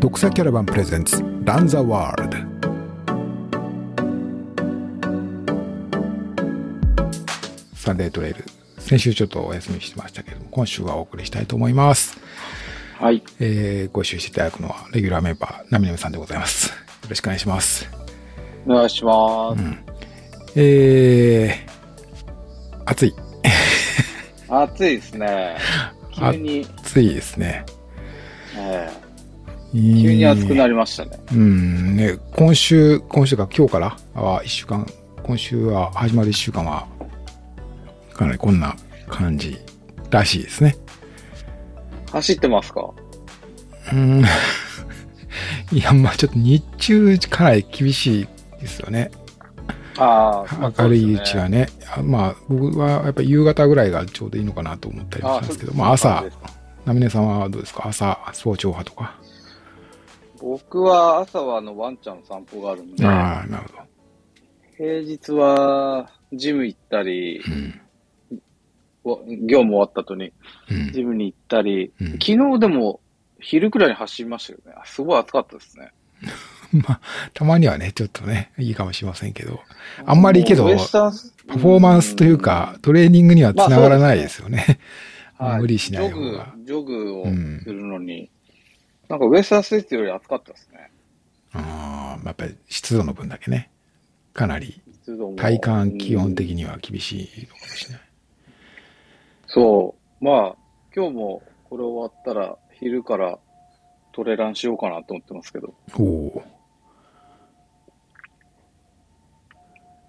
独裁キャラバンプレゼンツランザワールドサンデートレイル先週ちょっとお休みしてましたけども今週はお送りしたいと思います。はい。えー、ご一緒していただくのはレギュラーメンバーナミナミさんでございます。よろしくお願いします。お願いします。えー、暑い。暑いですね。急に、暑いですね。え急え急に暑くなりましたね。うんね、今週、今週か今日からは一週間、今週は始まる一週間は、かなりこんな感じらしいですね。走ってますか？うん。いや、まあちょっと日中かなり厳しいですよね。ああ、明るいうちはね。あまあ僕はやっぱ夕方ぐらいがちょうどいいのかなと思ったりもしたんですけど、まあ朝、ナミネさんはどうですか？朝、早朝派とか。僕は朝はあのワンちゃんの散歩があるんで、ああ、なるほど。平日はジム行ったり、うん。わ業務終わった後にうんジムに行ったり、うん昨日でも昼くらいに走りましたけどね。すごい暑かったですね。まあ、たまにはね、ちょっとね、いいかもしれませんけど、あんまりけどウエスタンスパフォーマンスというか、トレーニングにはつながらないですよね。はい 無理しない方が。ジョグ、ジョグをうんするのに、なんかウエスタンステーツより暑かったですね。ああ、やっぱり湿度の分だけね、かなり湿度も体感気温的うんには厳しいのかもしれない。そう。まあ、今日もこれ終わったら、昼からトレランしようかなと思ってますけど、おお。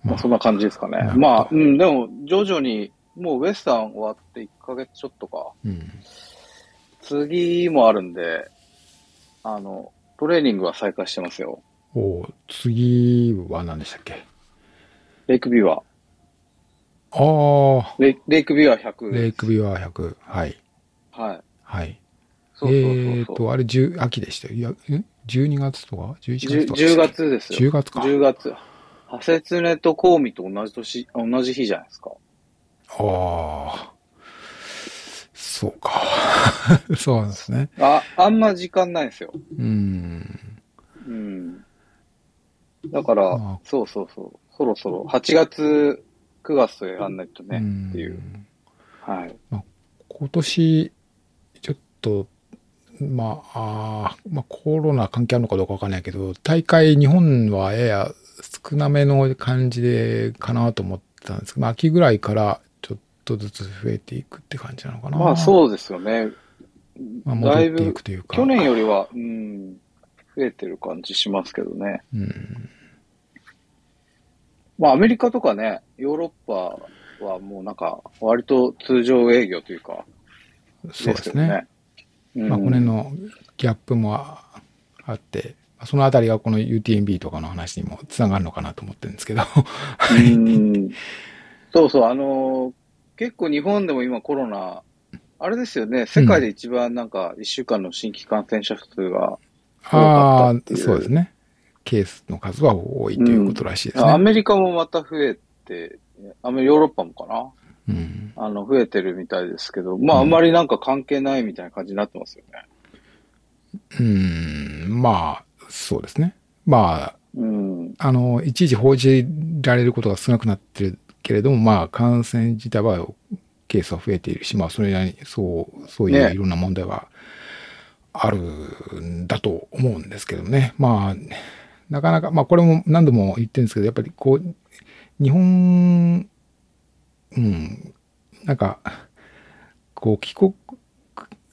まあ、そんな感じですかねまあ、うん、でも、徐々に、もうウエスタン終わって1ヶ月ちょっとか、うん。次もあるんで、あの、トレーニングは再開してますよ。おお、次は何でしたっけ？レイクビューは。ああ、レイクビューは100。レイクビュア100。はい。はい。はい。そうそうそう。えっ、と、あれ、10秋でしたよ。いや、ん ?12 月とか ?11 月とか10月ですよ。10月か。10月。ハセツネとコウミと同じ年、同じ日じゃないですか。ああ。そうか。そうなんですね。あ、あんま時間ないんですよ。うん。うん。だから、まあそうそうそう。そろそろ、8月、9月とやらんないとね、んっていう。はい。今年、ちょっと、まあ、あーまあ、コロナ関係あるのかどうかわかんないけど、大会、日本はやや少なめの感じで、かなと思ってたんですけど、まあ、秋ぐらいからとずつ増えていくって感じなのかな。まあそうですよね。まあ、戻だいっていぶくというか。去年よりは、うん、増えてる感じしますけどね。うん。まあアメリカとかね、ヨーロッパはもうなんか、割と通常営業というか、そうですね。うんまあ、この辺のギャップもああって、まあそのあたりがこの UTMB とかの話にもつながるのかなと思ってるんですけど。うんそうそう、あのー結構日本でも今コロナ、あれですよね、世界で一番なんか1週間の新規感染者数が、あ多かあったっうそうですね。ケースの数は多いということらしいですね。アメリカもまた増えて、アメヨーロッパもかなうん、あの、増えてるみたいですけど、まあ、うんあんまりなんか関係ないみたいな感じになってますよね。うん、まあ、そうですね。まうん。あ、あの、いちいち報じられることが少なくなってるけれども、まあ、感染自体は、ケースは増えているし、まあ、それなりに、そう、そういうねいろんな問題はあるんだと思うんですけどね。まあ、なかなか、まあ、これも何度も言ってるんですけど、やっぱりこう、日本、うん、なんか、こう、帰国、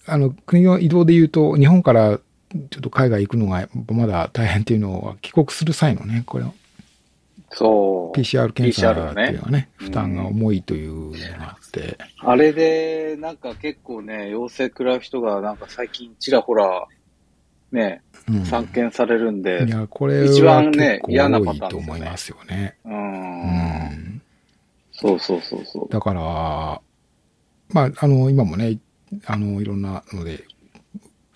あの、国の移動で言うと、日本からちょっと海外行くのがまだ大変っていうのは、帰国する際のね、これ、そう。PCR 検査っていうのはね、うん負担が重いというのがあって、あれで、なんか結構ね、陽性食らう人がなんか最近ちらほら、ね、うん散見されるんで、いや、これ一は番ね嫌なパターンと思いますよね。う。うんん。そうそうそうそう。だから、まあ、あの、今もね、あの、いろんなので、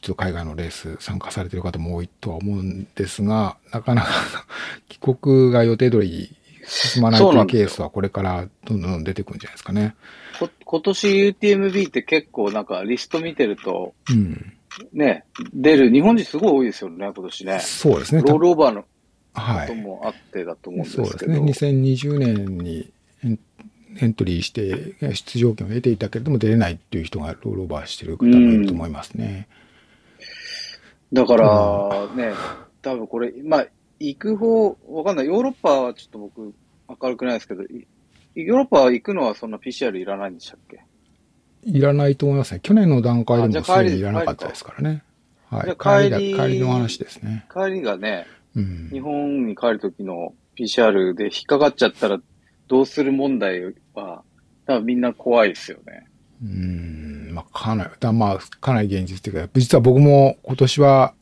ちょっと海外のレース参加されてる方も多いとは思うんですが、なかなか 帰国が予定通り進まないというケースはこれからどんどん出てくるんじゃないですかね。こ今年 UTMB って結構なんかリスト見てると、うん。ね、出る、日本人すごい多いですよね、今年ね。そうですね。ロールオーバーのことはい。もあってだと思うんですけど。そうですね。2020年にエントリーして出場権を得ていたけれども出れないっていう人がロールオーバーしてる方もいると思いますね。だから、ね、多分これ、まあ、行く方、わかんない。ヨーロッパはちょっと僕、明るくないですけど、いヨーロッパは行くのはそんな PCR いらないんでしたっけ？いらないと思いますね。去年の段階でもすでにいらなかったですからね。はい。じゃあ帰りだ帰り帰りの話ですね。帰りがね、うん。日本に帰る時の PCR で引っかかっちゃったらどうする問題は、多分みんな怖いですよね。うーん、まあ、かなり、だまあ、かなり現実っていうか、実は僕も今年は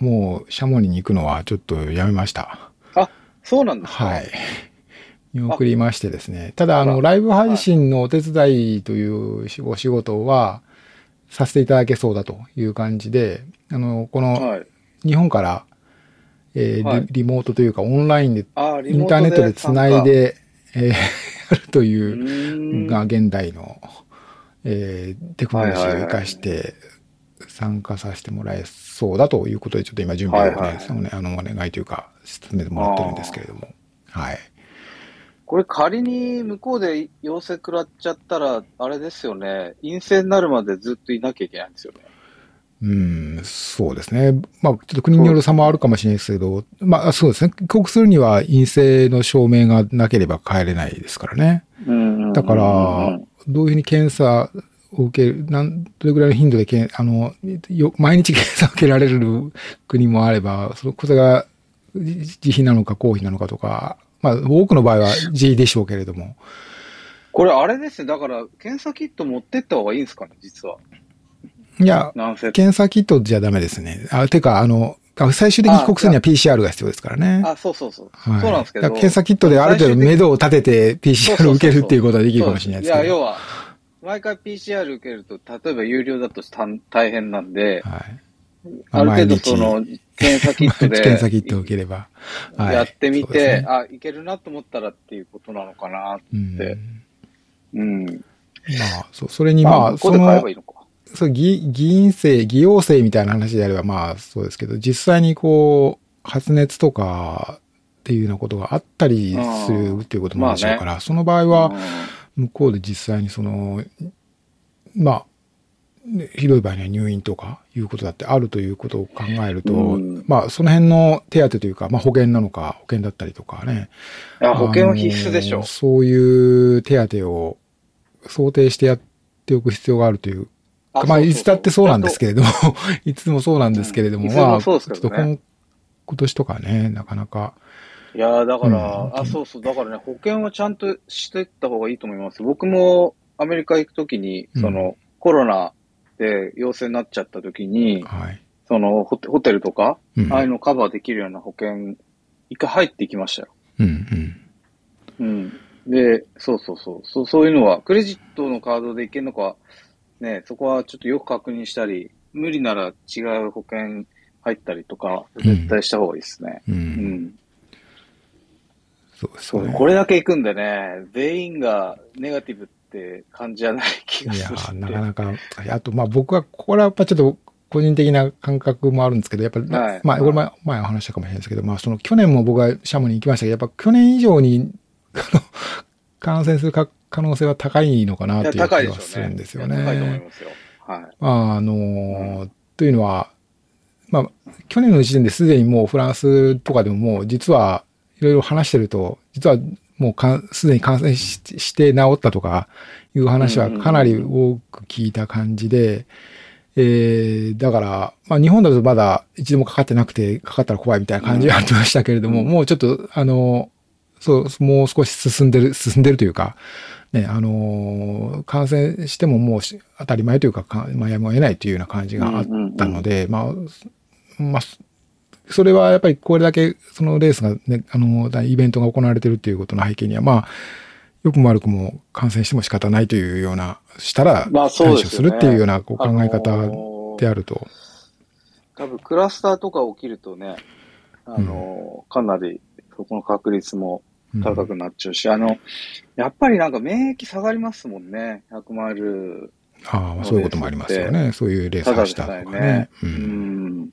もうシャモニに行くのはちょっとやめました。そうなんですか？はい。見送りましてですね。ただ、あの、ライブ配信のお手伝いというお仕事はさせていただけそうだという感じで、あの、このはい。日本から、えーリはいリモートというかオンラインで、インターネットでつないで、えーやるとういう、が現代の、えーテクノロジーを生かして参加させてもらえそうだということで、ちょっと今準備をね、はいはいあのお願いというか、進めてもらってるんですけれども。はい。これ仮に向こうで陽性食らっちゃったら、あれですよね。陰性になるまでずっといなきゃいけないんですよね。うん、そうですね。まあ、ちょっと国による差もあるかもしれないですけど、まあ、そうですね。帰国するには陰性の証明がなければ帰れないですからね。うんだから、どういうふうに検査を受ける、なん、どれぐらいの頻度でけん、あの、よ毎日検査を受けられる国もあれば、その、これが自自費なのか公費なのかとか、まあ、多くの場合は自費でしょうけれども、これあれですね。だから、検査キット持ってった方がいいんですかね、実は。いや。検査キットじゃダメですね。あ、てか、あの、最終的に帰国するには PCR が必要ですからね。あ、そうそうそう。はいそうなんですけど。検査キットである程度目処を立てて PCR を受けるっていうことはできるかもしれないですけど。いや、要は、毎回 PCR 受けると、例えば有料だとた大変なんで、はい。ある程度その、検査キットで、検査キットを受ければ。はいやってみて、ねあ、いけるなと思ったらっていうことなのかな。うんでうん。まあ、そう、それにまあ、そまあ、ここで買えのばいいのか。そう、議、議員制、議用制みたいな話であればまあそうですけど、実際にこう、発熱とかっていうようなことがあったりするっていうこともあるでしょうから、その場合は、向こうで実際にその、まあ、ねひどい場合には入院とかいうことだってあるということを考えると、うんまあその辺の手当というか、まあ保険なのか、保険だったりとかね。うん、あ保険は必須でしょあの。そういう手当を想定してやっておく必要があるというあまあ、いつだってそうなんですけけれども、いつもそうなんですけれども、まあ、ちょっと今今年とかね、なかなか、ど。いやーだから、うんあ、そうそう、だからね、保険はちゃんとしていった方がいいと思います。僕もアメリカ行くときに、うんその、コロナで陽性になっちゃったときに、はい。そのホテ、ホテルとか、うん。ああいうのカバーできるような保険、一回入ってきましたよ。うん、うん。うん。で、そうそうそう。そうそういうのは、クレジットのカードでいけるのか、ね、そこはちょっとよく確認したり、無理なら違う保険入ったりとか、絶対した方がいいですね。う。うんうですそう、ね。これだけ行くんでね、全員がネガティブって感じじゃない気がいやするー、なかなか、あと、まあ僕は、これはやっぱちょっと個人的な感覚もあるんですけど、やっぱり、はいまあ、これ前前お話したかもしれないですけど、まあその去年も僕はシャムに行きましたけど、やっぱ去年以上に、あの、感染するか可能性は高いのかなっていう気。がするんですよいや高いと思いね。ますよ。はい。まあ、あのーというのは、まあ、去年の時点ですでにもうフランスとかでももう実はいろいろ話してると、実はもうすでに感染しして治ったとかいう話はかなり多く聞いた感じで、えー、だから、まあ日本だとまだ一度もかかってなくて、かかったら怖いみたいな感じがありましたけれども、うんもうちょっと、あの、そう、もう少し進んでる、進んでるというか、ね、あのー感染してももうし当たり前というか、かまあ、やむを得ないというような感じがあったので、まあ、まあ、それはやっぱりこれだけそのレースがね、あの、イベントが行われているということの背景には、まあ、良くも悪くも感染しても仕方ないというような、したら対処でするっていうようなこう考え方あのーであると。多分クラスターとか起きるとね、あの、かなりそこの確率もうん高くなっちゃうし、あの、やっぱりなんか免疫下がりますもんね、100マイルああ、まあそういうこともありますよね。そういうレースただで走ったとかね。う。うんん。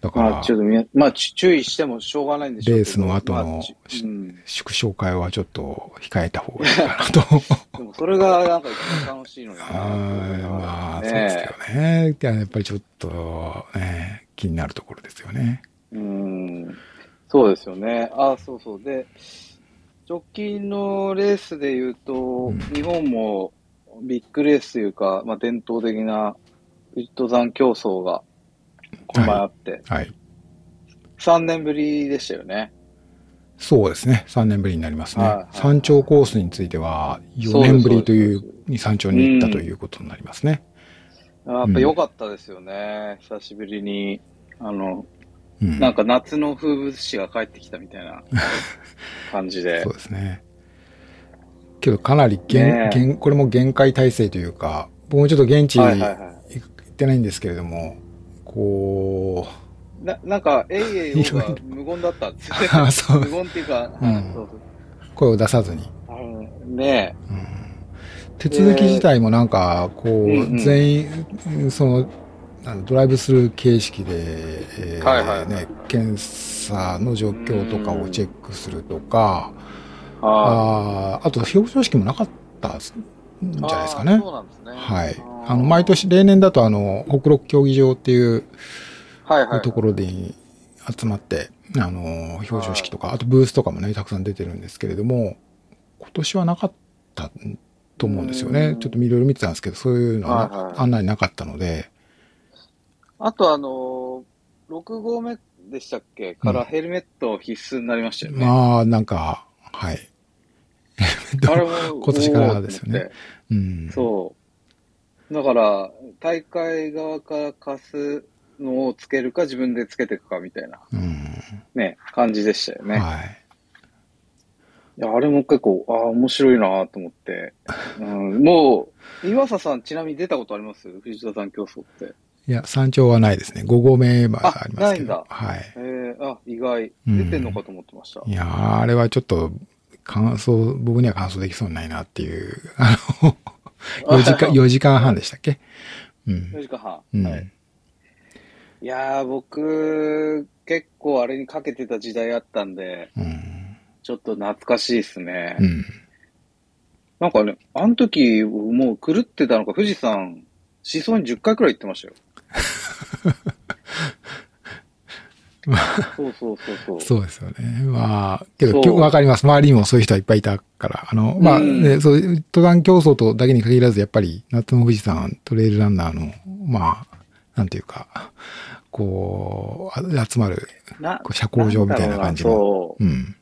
だからまあ、ちょっとみまあ、ち注意してもしょうがないんでしょうレースの後のまあちうん。縮小会はちょっと控えた方がいいかなと。でもそれがなんか一番楽しいのにな ああ、そうねですけどね。やっぱりちょっと、ね、気になるところですよね。うん。そうですよね。あ、そうそう。で、直近のレースで言うと、うん日本もビッグレースというか、まあ、伝統的な登山競争がこの前あって、はい。3年ぶりでしたよね。そうですね。3年ぶりになりますね。はいはい山頂コースについては、4そうです年ぶりというに山頂に行ったということになりますね。やっぱ良かったですよね。久しぶりに、あの、うん。なんか夏の風物詩が帰ってきたみたいな 感じでそう。ですね。けどかなり限、ねこれも限界体制というか、僕もちょっと現地行はいはいはってないんですけれども、こう、い。ななんか、えいえいおが無言だったんですよね。あそう無言っていうか、うんはいそうそう声を出さずに。ねうん手続き自体もなんか、こう、全員、その、なんだドライブスルー形式で、えーはいはいはいね、検査の状況とかをチェックするとか、ああと表彰式もなかったんじゃないですかね。そうなんですね。はいあ。の、毎年、例年だとあの、北陸競技場っていう。ところで集まって、あの、表彰式とか、あとブースとかもね、たくさん出てるんですけれども、今年はなかったと思うんですよね。うんちょっといろいろ見てたんですけど、そういうのは案内なかったので、あとあのー、6号目でしたっけ？からヘルメット必須になりましたよね。まあ、なんか、はい。あれも 今年からですよねうん。そう。だから、大会側から貸すのをつけるか自分でつけていくかみたいなうん。ね、感じでしたよね。はい。いや、あれも結構、ああ、面白いなと思って。うん、もう、岩佐さんちなみに出たことあります？藤田さん競争って。いや、山頂はないですね。5合目はありますけど。あないんだはい。えー、あ、意外。うん出てんのかと思ってました。いやー、あれはちょっと、感想、僕には感想できそうにないなっていう、あの、4時間、4時間半でしたっけ？うん4。時間半。うん。はい。いやー、僕、結構あれにかけてた時代あったんで、うん。ちょっと懐かしいですね。うん。なんかね、あの時、もう狂ってたのか、富士山、思想に10回くらい行ってましたよ。そうそうそうそう。そうですよね。まあ、けど、わかります。周りにもそういう人はいっぱいいたから。あの、まあ、うんね、そういう登山競争とだけに限らず、やっぱり、夏の富士山トレイルランナーの、まあ、なんていうか、こう、あ集まる、なこう社交場みたいな感じの。ううん。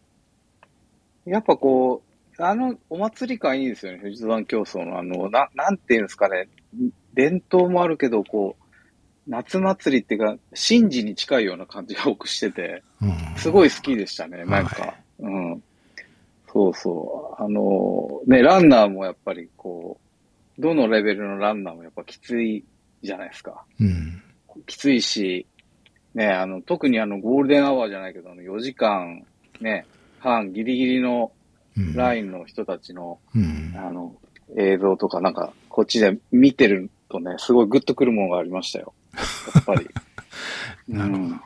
う。やっぱこう、あの、お祭り感いいですよね、富士山競争のあの、な、なんていうんですかね、伝統もあるけど、こう、夏祭りっていうか、神事に近いような感じが多くしてて、うん。すごい好きでしたね、なんか。はうん。そうそう。あの、ね、ランナーもやっぱりこう、どのレベルのランナーもやっぱきついじゃないですか。うん。きついし、ね、あの、特にあの、ゴールデンアワーじゃないけど、あの、4時間、ね、半ギリギリのうん。ラインの人たちの、うん。あの、映像とかなんか、こっちで見てるとね、すごいグッとくるものがありましたよ。やっぱり。なるほどうん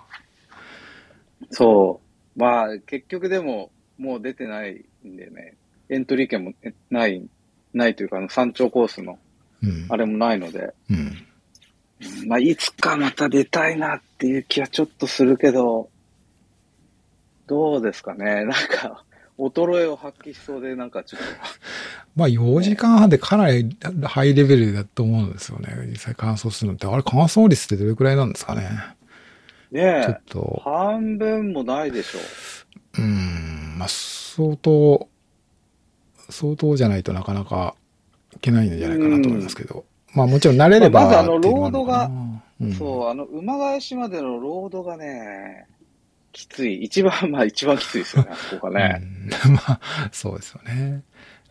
そう。まあ、結局でも、もう出てないんでね、エントリー権もえない、ないというか、あの、山頂コースの、うん。あれもないので、うん。まあ、いつかまた出たいなっていう気はちょっとするけど、どうですかね。なんか、衰えを発揮しそうで、なんかちょっ まあ、4時間半でかなりハイレベルだと思うんですよね。実際乾燥するのって。あれ、乾燥率ってどれくらいなんですかね。と、ねちょっえ、と、半分もないでしょうーん、まあ、相当、相当じゃないとなかなかいけないんじゃないかなと思いますけど。まあ、もちろん慣れれば、まあまずあのロードがうん、そう、あの、馬返しまでのロードがね、きつい。一番、まあ一番きついですよね、あ そこがね。うん まあ、そうですよね。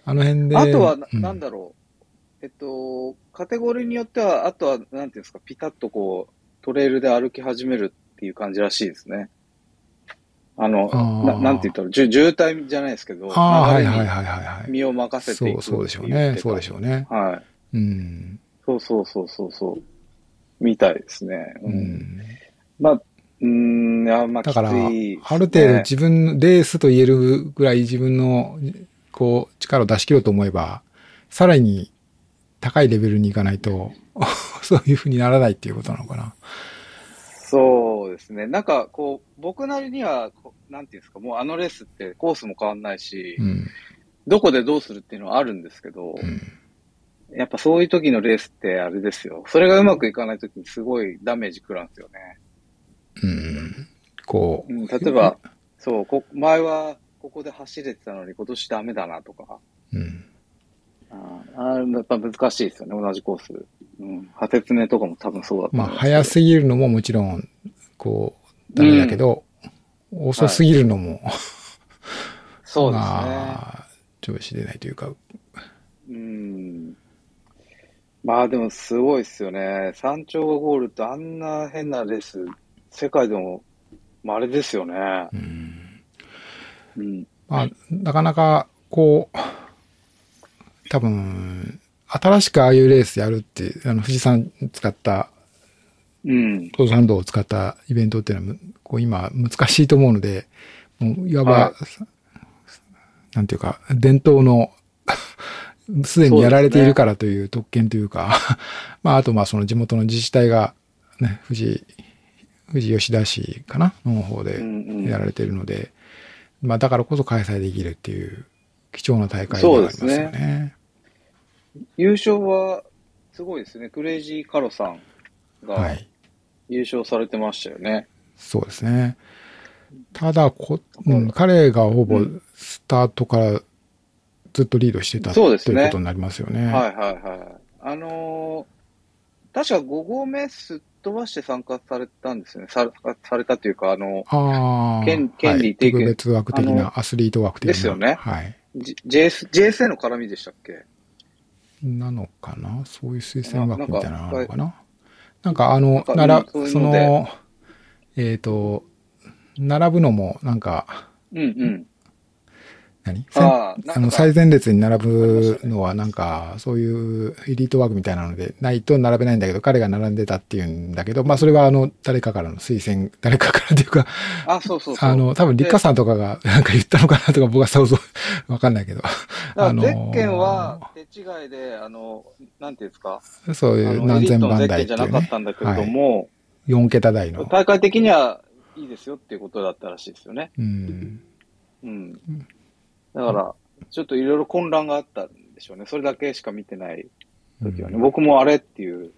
あの辺で。あとはな、うんなんだろう。えっと、カテゴリーによっては、あとは、なんていうんですか、ピタッとこう、トレイルで歩き始めるっていう感じらしいですね。あの、ななんて言ったら、渋滞じゃないですけど、はいはいはいはいはい。身を任せていくそう、そうでしょうね。そうでしょうね。ね。はい。うん。そうそうそうそうそう。みたいですね。う。うんん。まあ、うーん、いや、まあ、だから、ある程度自分、レースと言えるぐらい自分の、こう、力を出し切ろうと思えば、さらに高いレベルに行かないと、そういう風にならないっていうことなのかな。そうですね。なんか、こう、僕なりには、なんていうんですか、もうあのレースってコースも変わんないし、うん。どこでどうするっていうのはあるんですけど、うん。やっぱそういう時のレースってあれですよ。それがうまくいかない時にすごいダメージ食らうんですよね。うん。こう。うん、例えば、そうこ、前はここで走れてたのに今年ダメだなとか、うん。ああやっぱ難しいですよね、同じコース。うん、派説明とかも多分そうだったまあ、早すぎるのももちろん、こう、ダメだけど、遅すぎるのも、そうですね。まあ、調子出ないというか、うん。まあでもすごいですよね。山頂がゴールってあんな変なレース、世界でも稀ですよね。うん。うん。まあ、なかなか、こう、多分、新しくああいうレースやるって、あの、富士山使った、うん。登山道を使ったイベントっていうのは、こう今、難しいと思うので、もう、いわば、はなんていうか、伝統の、すでにやられているからという特権というか、まあ、あと、まあ、その地元の自治体が、ね、富士、富士吉田市かなの方でうんうんやられているので、まあ、だからこそ開催できるっていう貴重な大会ではありますよそうですね。優勝はすごいですね。クレイジーカロさんがはい。優勝されてましたよね。そうですね。ただこ、うん、彼がほぼうんスタートからずっとリードしてた、ということになりますよね。はいはいはい。あのー確か5合目すっ飛ばして参加されたんですよね。さされたというか、あの、ああ。権権利はい提供特別枠的あな、アスリート枠的な。ですよねはい。JS JSA の絡みでしたっけ？なのかな？そういう推薦枠みたいなのあるのかな？ななんかあのなら、うんそのえっ、と、並ぶのも、なんか、うんうん。何？ああの、最前列に並ぶのはなんか、そういうエリートワークみたいなので、ないと並べないんだけど、彼が並んでたっていうんだけど、まあそれはあの、誰かからの推薦、誰かからっていうか、あ、そうそう。あの、多分立花さんとかがなんか言ったのかなとか僕は想像、わかんないけど、だからゼッケンは手違いで、あの、なんていうんですか、そういあのう何千番エリートのゼッケ台っていうねンじゃなかっ、たんだけれども、4桁台の。大会的にはいいですよっていうことだったらしいですよね。うん。うん。だから、ちょっといろいろ混乱があったんでしょうね。それだけしか見てない時はね。うん僕もあれっていう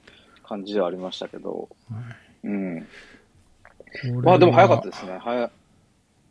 感じではありましたけど、はいうん。まあでも早かったですね。早、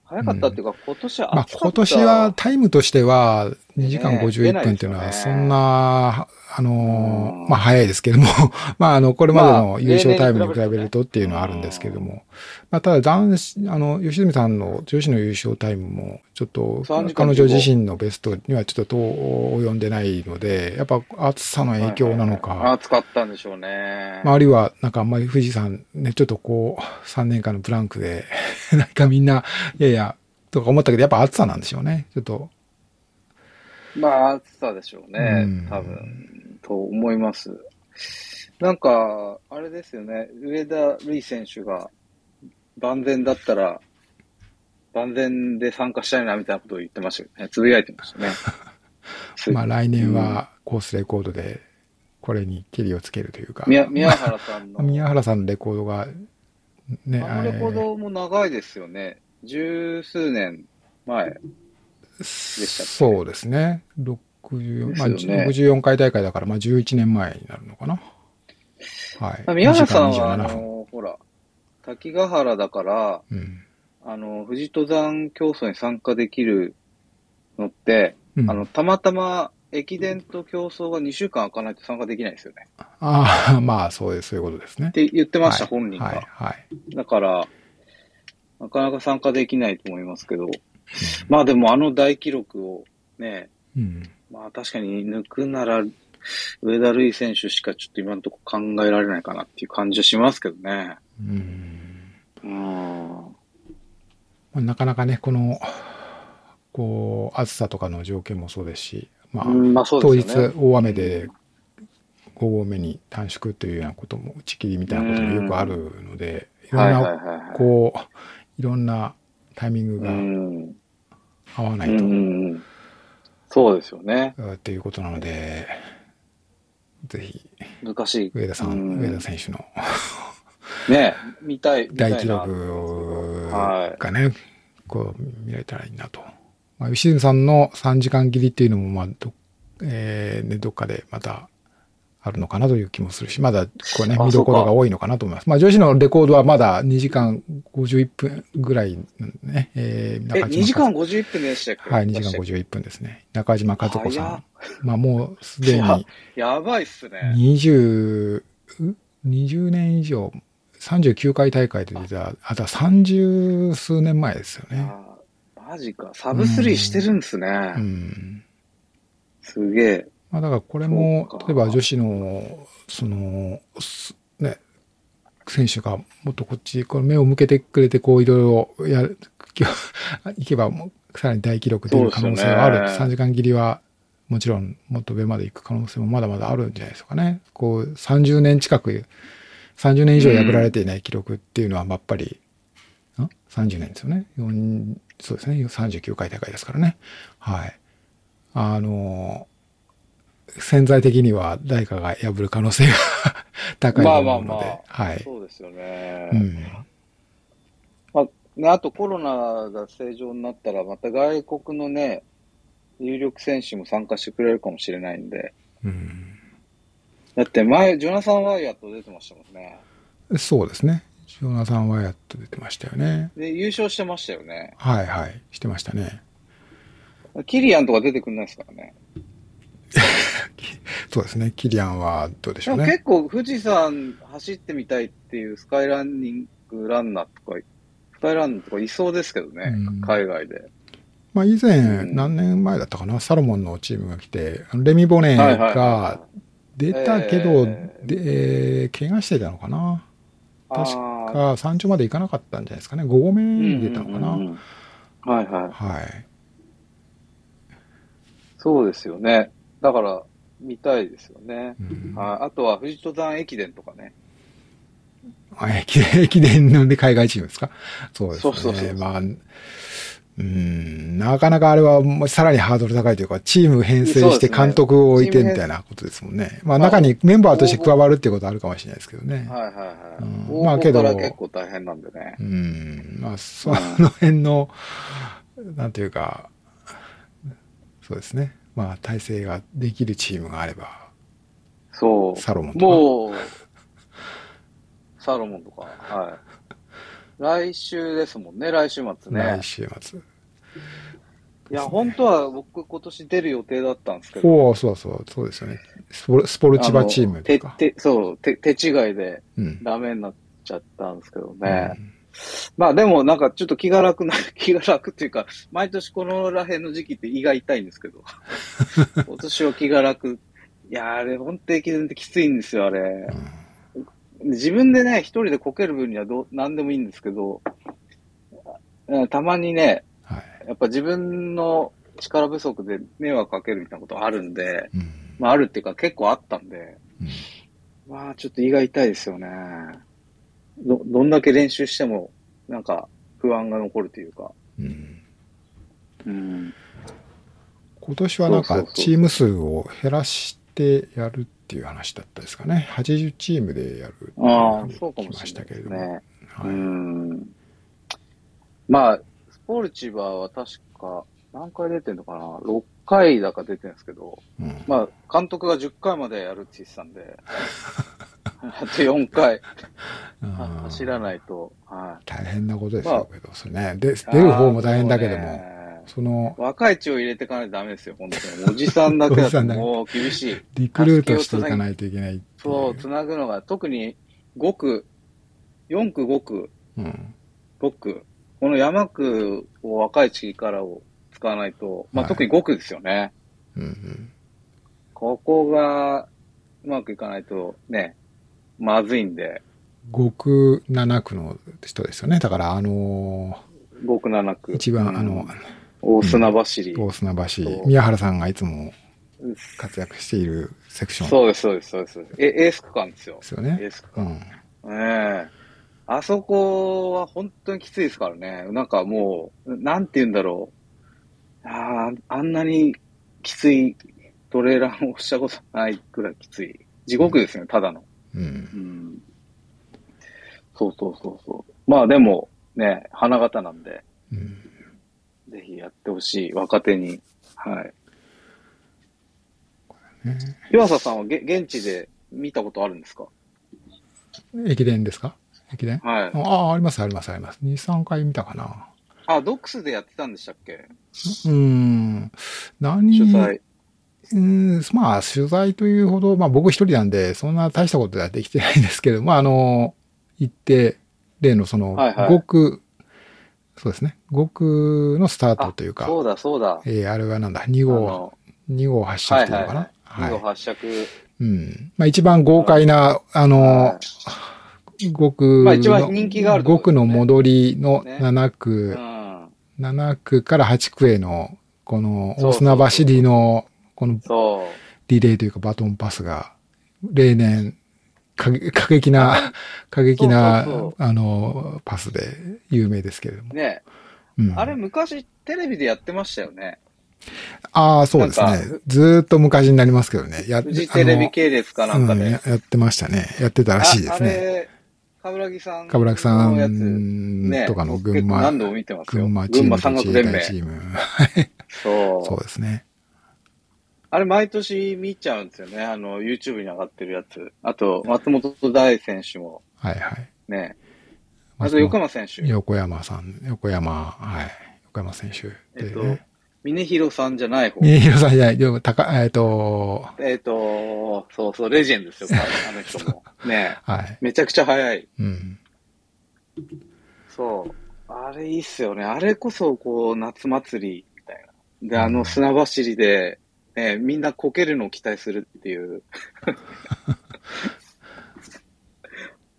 早かったっていうか、今年はまあ暑かった。今年はタイムとしては2時間ね51分っていうのはそんな、あのまあ早いですけども、まああの、これまでまあの優勝タイムに比べるとっていうのはあるんですけども、まあただ男子、あの、吉住さんの女子の優勝タイムもちょっと3時間彼女自身のベストにはちょっと遠及んでないので、やっぱ暑さの影響なのか、暑かったんでしょうね。まあ、あるいは、なんかあんまり富士山ね、ちょっとこう、3年間のブランクで、なんかみんな、いやいや、とか思ったけど、やっぱ暑さなんでしょうね。ちょっと、まあ、暑さでしょうねうん。多分、と思います。なんか、あれですよね。上田瑠衣選手が万全だったら、万全で参加したいなみたいなことを言ってましたけどね。つぶやいてましたね。まあ来年はコースレコードで、これにケリをつけるというか、宮宮原さんの。宮原さんのレコードが、ね、あのレコードも長いですよね。十数年前。したそうですね。64、まあ、ですよね64回大会だから、まあ11年前になるのかな。はい。宮原さんは、あ2時間27分。の、ほら、滝ヶ原だから、うん。あの、富士登山競争に参加できるのって、うんあの、たまたま駅伝と競争が2週間空かないと参加できないんですよね。ああ、まあ、そういう、そういうことですねっ。て言ってました、はい本人が。はい、はい。だから、なかなか参加できないと思いますけど、まあでもあの大記録をね、うん。まあ確かに抜くなら、上田瑠衣選手しかちょっと今のところ考えられないかなっていう感じはしますけどね。うん。うん。まあなかなかね、この、こう、暑さとかの条件もそうですし、まあ、うんまあそう当日。大雨で、5合目に短縮というようなことも、打ち切りみたいなこともよくあるので、いろんな。こう、いろんなタイミングうがん。合わないと、そうですよね。っていうことなので、ぜひ、難しい。上田さん、うん上田選手の ね見たい。大記録はがね、こう見られたらいいなと。まあ、吉住さんの3時間切りっていうのも、まあ、ど、えーね、どっかでまたあるのかなという気もするし、まだこうね、あ見どころが多いのかなと思います。まあ、女子のレコードはまだ2時間51分ぐらいね、えーい。え、2時間和51分でしたっけ？はい、2時間51分ですね。中島和子さん。まあ、もうすでにやばいっすね。20、20年以上、39回大会で出た、あとは30数年前ですよね。マジか。サブスリーしてるんですね。うん。すげえ。まあだからこれも例えば女子の、その、すね、選手がもっとこっち、この目を向けてくれて、こういろいろやる、いけばもうさらに大記録出る可能性はある。ね3時間切りは、もちろんもっと上まで行く可能性もまだまだあるんじゃないですかね。こう、30年近く、30年以上破られていない記録っていうのは、やっぱり、ん ?30 年ですよね。4そうですね。39回大会ですからね。はい。あの、潜在的には誰かが破る可能性が高いとまあまあま思うので、あ。はい。そうですよね。うん。まあ、ね、あとコロナが正常になったら、また外国のね、有力選手も参加してくれるかもしれないんで。うん。だって前、ジョナサン・ワイヤット出てましたもんね。そうですね。ジョナサン・ワイヤット出てましたよね。で、優勝してましたよね。はいはい。してましたね。キリアンとか出てくんないですからね。そうですね。キリアンはどうでしょうね。結構富士山走ってみたいっていうスカイランニングランナーとか、スカイランナーとかいそうですけどね、うん海外で。まあ以前、うん何年前だったかな、サロモンのチームが来て、レミ・ボネがは出たけど、えで、えー怪我してたのかな？い。確か山頂まで行かなかったんじゃないですかね。5合目に出たのかな？うんうんうんはいはい。はい。そうですよね。だから、見たいですよね。うんはい。あとは富士登山駅伝とかね。あ 駅伝、駅伝ので海外チームですか？そうですね。そうそうそうまあ、うん、なかなかあれはもうさらにハードル高いというか、チーム編成して監督を置いてみたいなことですもんね。まあまあ中にメンバーとして加わるっていうことはあるかもしれないですけどね。はいはいはい。うんまあけど結構大変なんでね。うん、まあその辺の、なんていうか、そうですね。まあ体制ができるチームがあれば、そう。サロモンとか。もう、サロモンとか、はい。来週ですもんね、来週末ね来。週末。いや、本当は僕今年出る予定だったんですけど。おおそうそう、そうですよね。スポルスポルチバチームですか。ててそう手、手違いでうん。ダメになっちゃったんですけどね。まあでもなんかちょっと気が楽な、気が楽っていうか、毎年このら辺の時期って胃が痛いんですけど、今年は気が楽。いやー、あれ、本当駅伝ってきついんですよ、あれ。うん自分でね、一人でこける分にはどう、なんでもいいんですけど、うんたまにね、はい。やっぱ自分の力不足で迷惑かけるみたいなことあるんで、うん。まああるっていうか結構あったんで、うんまあちょっと胃が痛いですよね。ど、どんだけ練習しても、なんか不安が残るというか。うんうん。今年はなんかチーム数を減らしてやるっていう話だったですかね。80チームでやるっていうああふうに、そうかも聞きましれないですしたけれども。ね。はいうん。まあ、スポルチバーは確か、何回出てんのかな ?6 回だか出てるんですけど、うんまあ、監督が10回までやるって言ってたんで、あと4回うん走らないと、はい。大変なことですまあよけど、それね。で、出る方も大変だけども、その、若い血を入れていかないとダメですよ、本当に。おじさんだけだと もう厳しい。リクルートしていかないといけない。そう、つなぐのが、特に5区、4区、5区、うん。6区、この山区を若い力を使わないと、まあ、はい特に5区ですよね。うんうん。ここがうまくいかないとね、まずいんで、5区、7区の人ですよね。だから、あの5区、7区。ー、一番、うんあの、大砂走り。大砂橋そう、宮原さんがいつも活躍しているセクションそうです、そうです、そうです。え、エース区間ですよで。すよねエ。ース区間。うん。ええあそこは本当にきついですからね。なんかもう、なんて言うんだろう。ああ、あんなにきついトレーラーをしたことないくらいきつい。地獄ですね、ただの。うんう。ん。そうそうそうそう。まあでも、ね、花形なんで、うん。ぜひやってほしい、若手に。はい。ね岩佐さんはげ現地で見たことあるんですか？駅伝ですか？駅伝？はい。ああ、あります、あります、あります。2、3回見たかな。あ、ドックスでやってたんでしたっけ？うーん。何？取材。うーん、まあ、取材というほど、まあ僕一人なんで、そんな大したことはできてないんですけど、まああの、行って、例のその、はいはい5区、そうですね、5区のスタートというか、そうだそうだ。えーあれはなんだ、2あ号、の2号発射っていうのかな？はいはい。発射うん。まあ一番豪快な、あの、はい5区の、まあ一番人気があるとこ5区の戻りのね7区、うん。7区から8区への、この大砂走りの、このそリレーというかバトンパスが、例年、過激な、過激なあの、パスで有名ですけれどもう。。ね、うん、あれ昔テレビでやってましたよね。ああ、そうですね。ずーっと昔になりますけどね。やフジテレビ系列かなんかで。うんややってましたね。やってたらしいであすね。あれ、冠城さん冠城さんね、とかの僕群馬、何度も見てますよ。群馬チー群馬ムと自衛山岳連盟。隊チーム。そう。そうですね。あれ毎年見ちゃうんですよね。あの、YouTube に上がってるやつ。あと、松本大選手もはいはい。ね。あと、横山選手。横山さん、横山、はい。横山選手えっと峰弘さんじゃない方。峰弘さんじゃない、でも、高、えっと、えっ、と、そうそう、レジェンドですよ、あの人も。ねはい。めちゃくちゃ速い。うん。そう。あれいいっすよね。あれこそ、こう、夏祭りみたいな。で、あの砂走りで、ね、みんなこけるのを期待するっていう。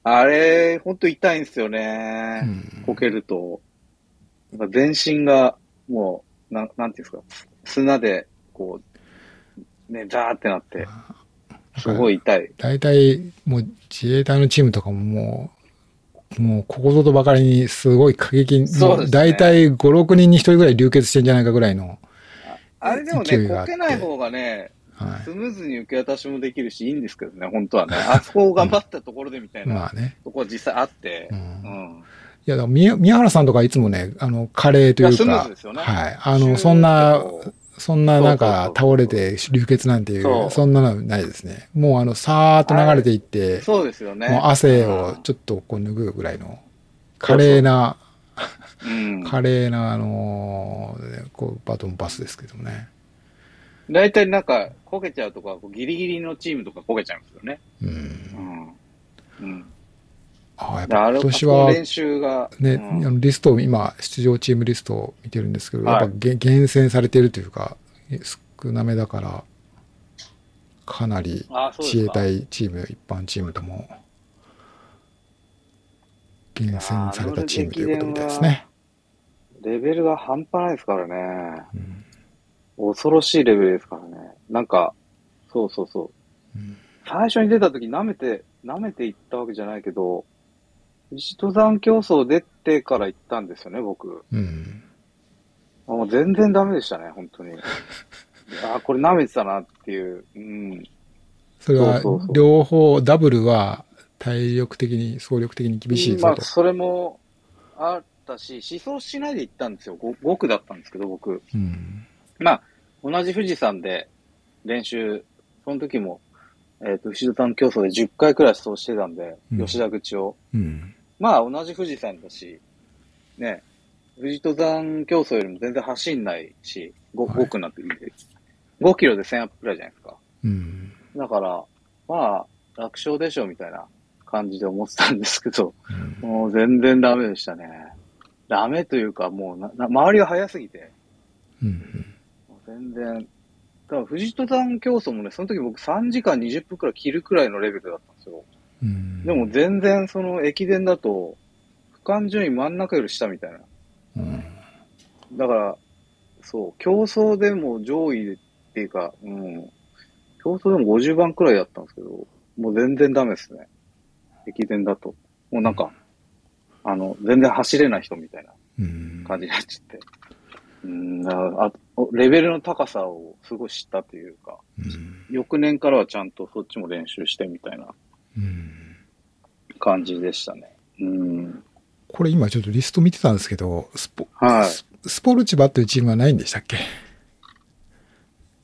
あれ、ほんと痛いんですようね。んこけると。なんか全身が、もう、なん、なんていうんですか、砂で、こう、ね、ザーってなって、すごい痛い。大体、もう自衛隊のチームとかももう、もうここぞとばかりにすごい過激に、そうですね大体5、6人に1人ぐらい流血してんじゃないかぐらいの、あれでもね、こけない方がね、はスムーズに受け渡しもできるし、いいんですけどね、本当はね。あそこを頑張ったところでみたいい。な、まあね。とこは実際あってう、。うんん。いや、宮宮原さんとかいつもね、あの、カレーというかズですよ、ねはい。あの、そんな、そんななんか倒れて流血なんていそうう、そんなのないですね。もうあの、さーっと流れていってう、そうですよね。もう汗をちょっとこう拭うぐらいの、華麗な、うん。華麗な、あのーこう、バトンパスですけどね。大体なんか、こけちゃうとか、ギリギリのチームとかこけちゃうんですよね。うんう。ん。うん。ああ、やっぱ今年は、練習が、ね、うんあのリストを、今、出場チームリストを見てるんですけど、はいやっぱげ厳選されてるというか、少なめだから、かなり自衛隊チーム、一般チームとも、厳選されたチームということみたいですね。レベルが半端ないですからね。うん恐ろしいレベルですからね。なんか、そうそうそう。うん最初に出た時舐めて、舐めていったわけじゃないけど、石登山競争出てから行ったんですよね、僕。うん。もう全然ダメでしたね、本当に。あーこれ舐めてたなっていう。うん。それは両方、ダブルは体力的に、総力的に厳しいまあ、ぞと。それもあったし、思想しないで行ったんですよ。5, 5区だったんですけど、僕。うん。まあ、同じ富士山で練習、その時も、えっ、と、富士山競争で10回くらい走してたんで、うん吉田口を。うん。まあ、同じ富士山だし、ね、富士登山競争よりも全然走んないし、5, はい5区になっていて、5キロで1000アップくらいじゃないですか。うん。だから、まあ、楽勝でしょ、みたいな感じで思ってたんですけど、うんもう全然ダメでしたね。ダメというか、もうな、な周りが早すぎて、うん。もう全然、多分富士登山競争もね、その時僕3時間20分くらい切るくらいのレベルだったんですよ。うん。でも全然その駅伝だと、区間順位真ん中より下みたいな。うん、だから、そう、競争でも上位でっていうか、うん。競争でも50番くらいだったんですけど、もう全然ダメですね。駅伝だと。もうなんか、あの、全然走れない人みたいなうん。感じになっちゃって。うん、あレベルの高さをすごい知ったというか、うん。翌年からはちゃんとそっちも練習してみたいなうん。感じでしたね。うん。これ今ちょっとリスト見てたんですけど、スポ、はいススポルチバっていうチームはないんでしたっけ？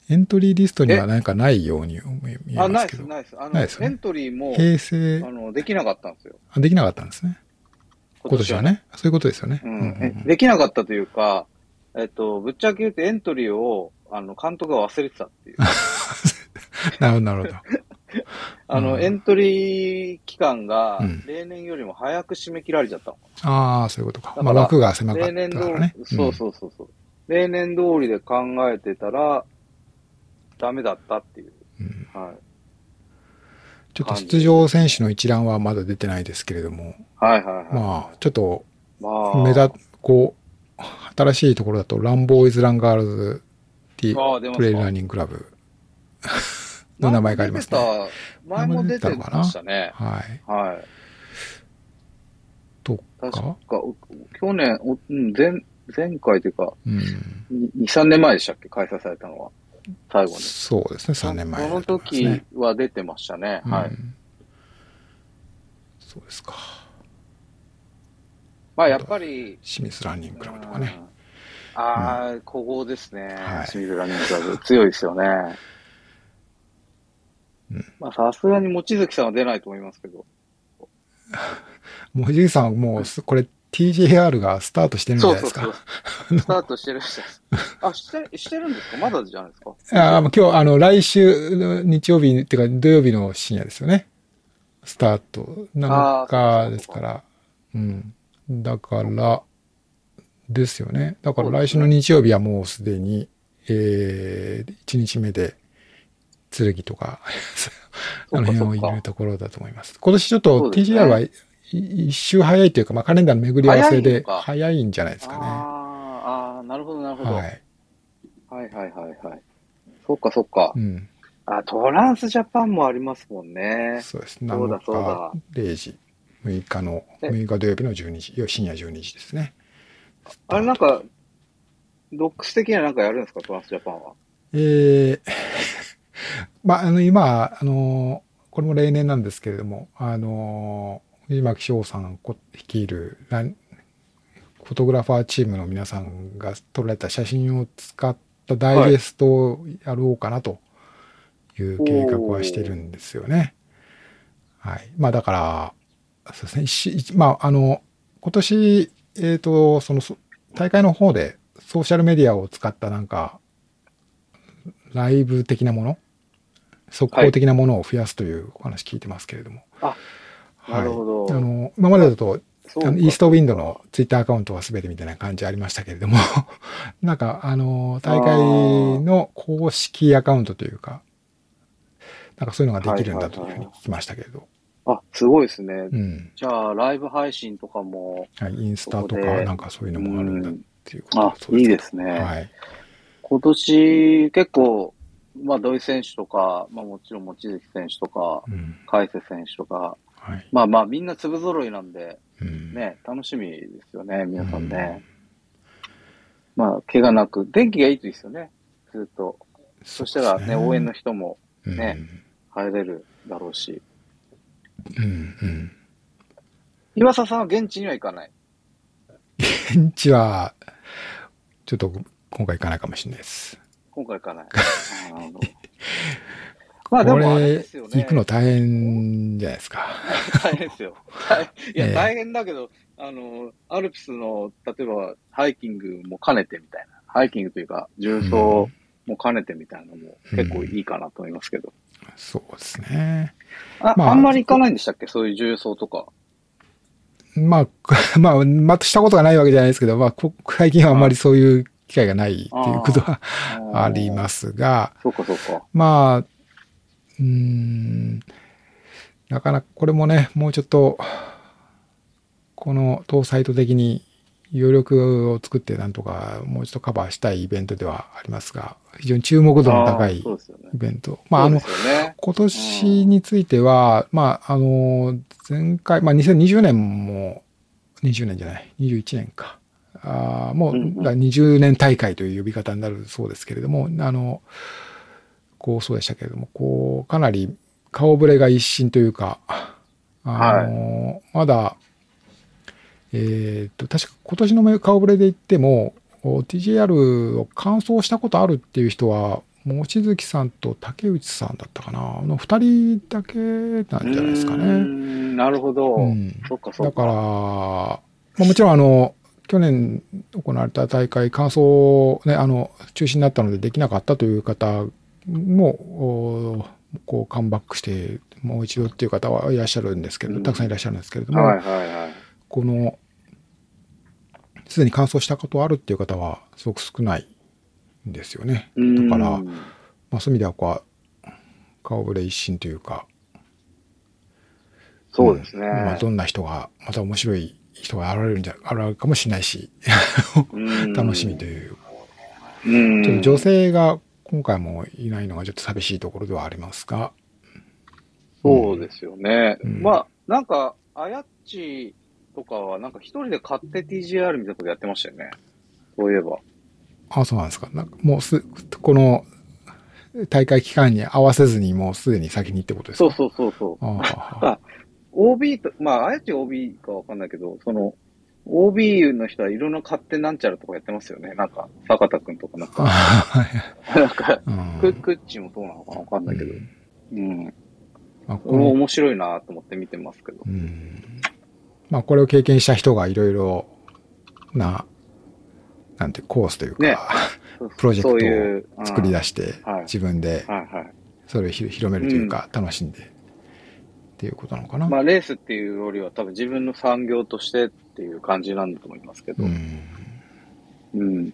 エントリーリストにはなんかないように見えあ、ますけど。ナイス、ナイス。あの、ないですよねエントリーも、平成あの、できなかったんですよ。あ、できなかったんですね。今年は。ね。そういうことですよね。うんうんできなかったというか、えっと、ぶっちゃけ言うとエントリーを、あの、監督が忘れてたっていう。なるほど、なるほど。あの、うんエントリー期間がうん、例年よりも早く締め切られちゃったの。ああ、そういうことか。まあ枠が狭かった例年通からね。り、そうそうそうそう。例年通りで考えてたら、ダメだったっていう。うん。うんはい。ちょっと出場選手の一覧はまだ出てないですけれども、はいはいはい。まあ、ちょっとまあ、目立、こう、新しいところだと、ランボーイズ・ランガールズ・ティプレイラーニングクラブ の名前がありますね。前も出てた前も出てましたね。はい。はい。と確か、か、お去年、前、前回というか、うん。2、3年前でしたっけ？開催されたのは。最後に。そうですね、3年前そのだと思います時ね。は出てましたね。はい。うんそうですか。まあ、やっぱり、清水ランニングクラブとかね。うん。ああ、古豪ですね。はい清水ランニングクラブ。強いですよね。うんまあ、さすがに望月さんは出ないと思いますけど。もう藤井さんはもうす、これ TJR がスタートしてるんじゃないですそうそうそうか。。スタートしてるし。あ、して、してるんですか？まだじゃないですか？あ今日、あの、来週の日曜日、っていうか土曜日の深夜ですよね。スタート7あー日ですから。うん。だから、ですよね。だから来週の日曜日はもうすでに、えー、1日目で、剣とか、あの辺を入れるところだと思います。今年ちょっと TGR はい一周早いというか、まあカレンダーの巡り合わせで早いんじゃないですかね。あーあー、なるほど、なるほど。ははい、い。はい、はい、はい。そっか、そっかう。ん。あ、トランスジャパンもありますもんね。そうです。そうだ7そうだ日0時、6日の、え6日土曜日の12時、深夜12時ですね。あれなんか、ドックス的にはなんかやるんですか、トランスジャパンは。えー、まあ、あの、今、あの、これも例年なんですけれども、あの、藤巻翔さん率いるフォトグラファーチームの皆さんが撮られた写真を使ったダイジェストをやろうかなという計画はしてるんですよね。はい。まあだから、そうですね。まああの、今年、えっ、と、その大会の方でソーシャルメディアを使ったなんか、ライブ的なもの速報的なものを増やすというお話聞いてますけれども。あなるほどあの、今までだと、あのイーストウィンドのツイッターアカウントは全てみたいな感じありましたけれども、なんか、あの、大会の公式アカウントというか、なんかそういうのができるんだというふうに聞きましたけれど、あ、すごいですね。うん。じゃあ、ライブ配信とかも、はい、インスタとかなんかそういうのもあるんだっていうことだあそ、ういいですね。はい。今年、結構、まあ、土井選手とか、まあ、もちろん望月選手とか、うん。海瀬選手とか、はい。まあまあ、みんな粒揃いなんで、うん。ね、楽しみですよね、皆さんね。まあ、怪我なく、天気がいいといいですよね、ずっと。そしたらね、応援の人もね入れるだろうし。うん。うん。うん。岩佐さんは現地には行かない？現地は、ちょっと今回行かないかもしれないです。今回行かない。まあでこもね。行くの大変じゃないですか。大変ですよ。大いや、ええ大変だけど、あの、アルプスの、例えば、ハイキングも兼ねてみたいな。ハイキングというか、重走も兼ねてみたいなのも結構いいかなと思いますけど。そうですね。あ、まああんまり行かないんでしたっけ？そういう重走とか。まあ、まあ、またしたことがないわけじゃないですけど、まあ、こ最近はあんまりそういう機会がないっていうことはあ りますすが、そうか、そうか。まあ、うーん、なかなかこれもね、もうちょっと、この当サイト的に余力を作ってなんとかもう一度カバーしたいイベントではありますが、非常に注目度の高いイ。ベント。まあ、あの。今年については、まあ、あの、前回、まあ、2020年も、20年じゃない、21年か。あーもう、うんうんだから20年大会という呼び方になるそうですけれども、あの、こう、そうでしたけれども、こう、かなり顔ぶれが一新というか、あの、まだ、えっと、確か今年の顔ぶれで言っても、お TJR を完走したことあるっていう人は、望月さんと竹内さんだったかな。あの二人だけなんじゃないですかね。んなるほど。うんそっかそっか。だから、まあ、もちろんあの、去年行われた大会、完走、ね、あの、中止になったのでできなかったという方も、おこう、カムバックして、もう一度っていう方はいらっしゃるんですけれど、うんたくさんいらっしゃるんですけれども、はいはいはい。この、すでに完走したことあるっていう方はすごく少ないんですよね。だから、まあ、そういう意味ではこう、顔ぶれ一新というか、そうですね。まあ、どんな人が、また面白い人が現れるんじゃ、現れるかもしれないし、うん 楽しみという。うん女性が今回もいないのがちょっと寂しいところではありますが、そうですよね。うんまあ、なんか、あやっちとかは、なんか一人で買って TGR みたいなことやってましたよね。そういえば。あ、そうなんですか。なんかもうす、この大会期間に合わせずにもうすでに先にってことですか？そうそうそうそう。あ OB と、まあ、あやっち OB かわかんないけど、その、OB の人はいろんな勝手なんちゃらとかやってますよね。なんか、坂田くんとかなんか、あ なんか、うんククッチもそうなのかなわかんないけど。うんうん。まあこの俺も面白いなと思って見てますけど。うんまあ、これを経験した人がいろいろな、なんてコースというか、ね プロジェクトを作り出ししてはい、自分で。それをひ広めるというか、楽しんでっていうことなのかな。まあ、レースっていうよりは多分自分の産業としてっていう感じなんだと思いますけど。ううん。ん。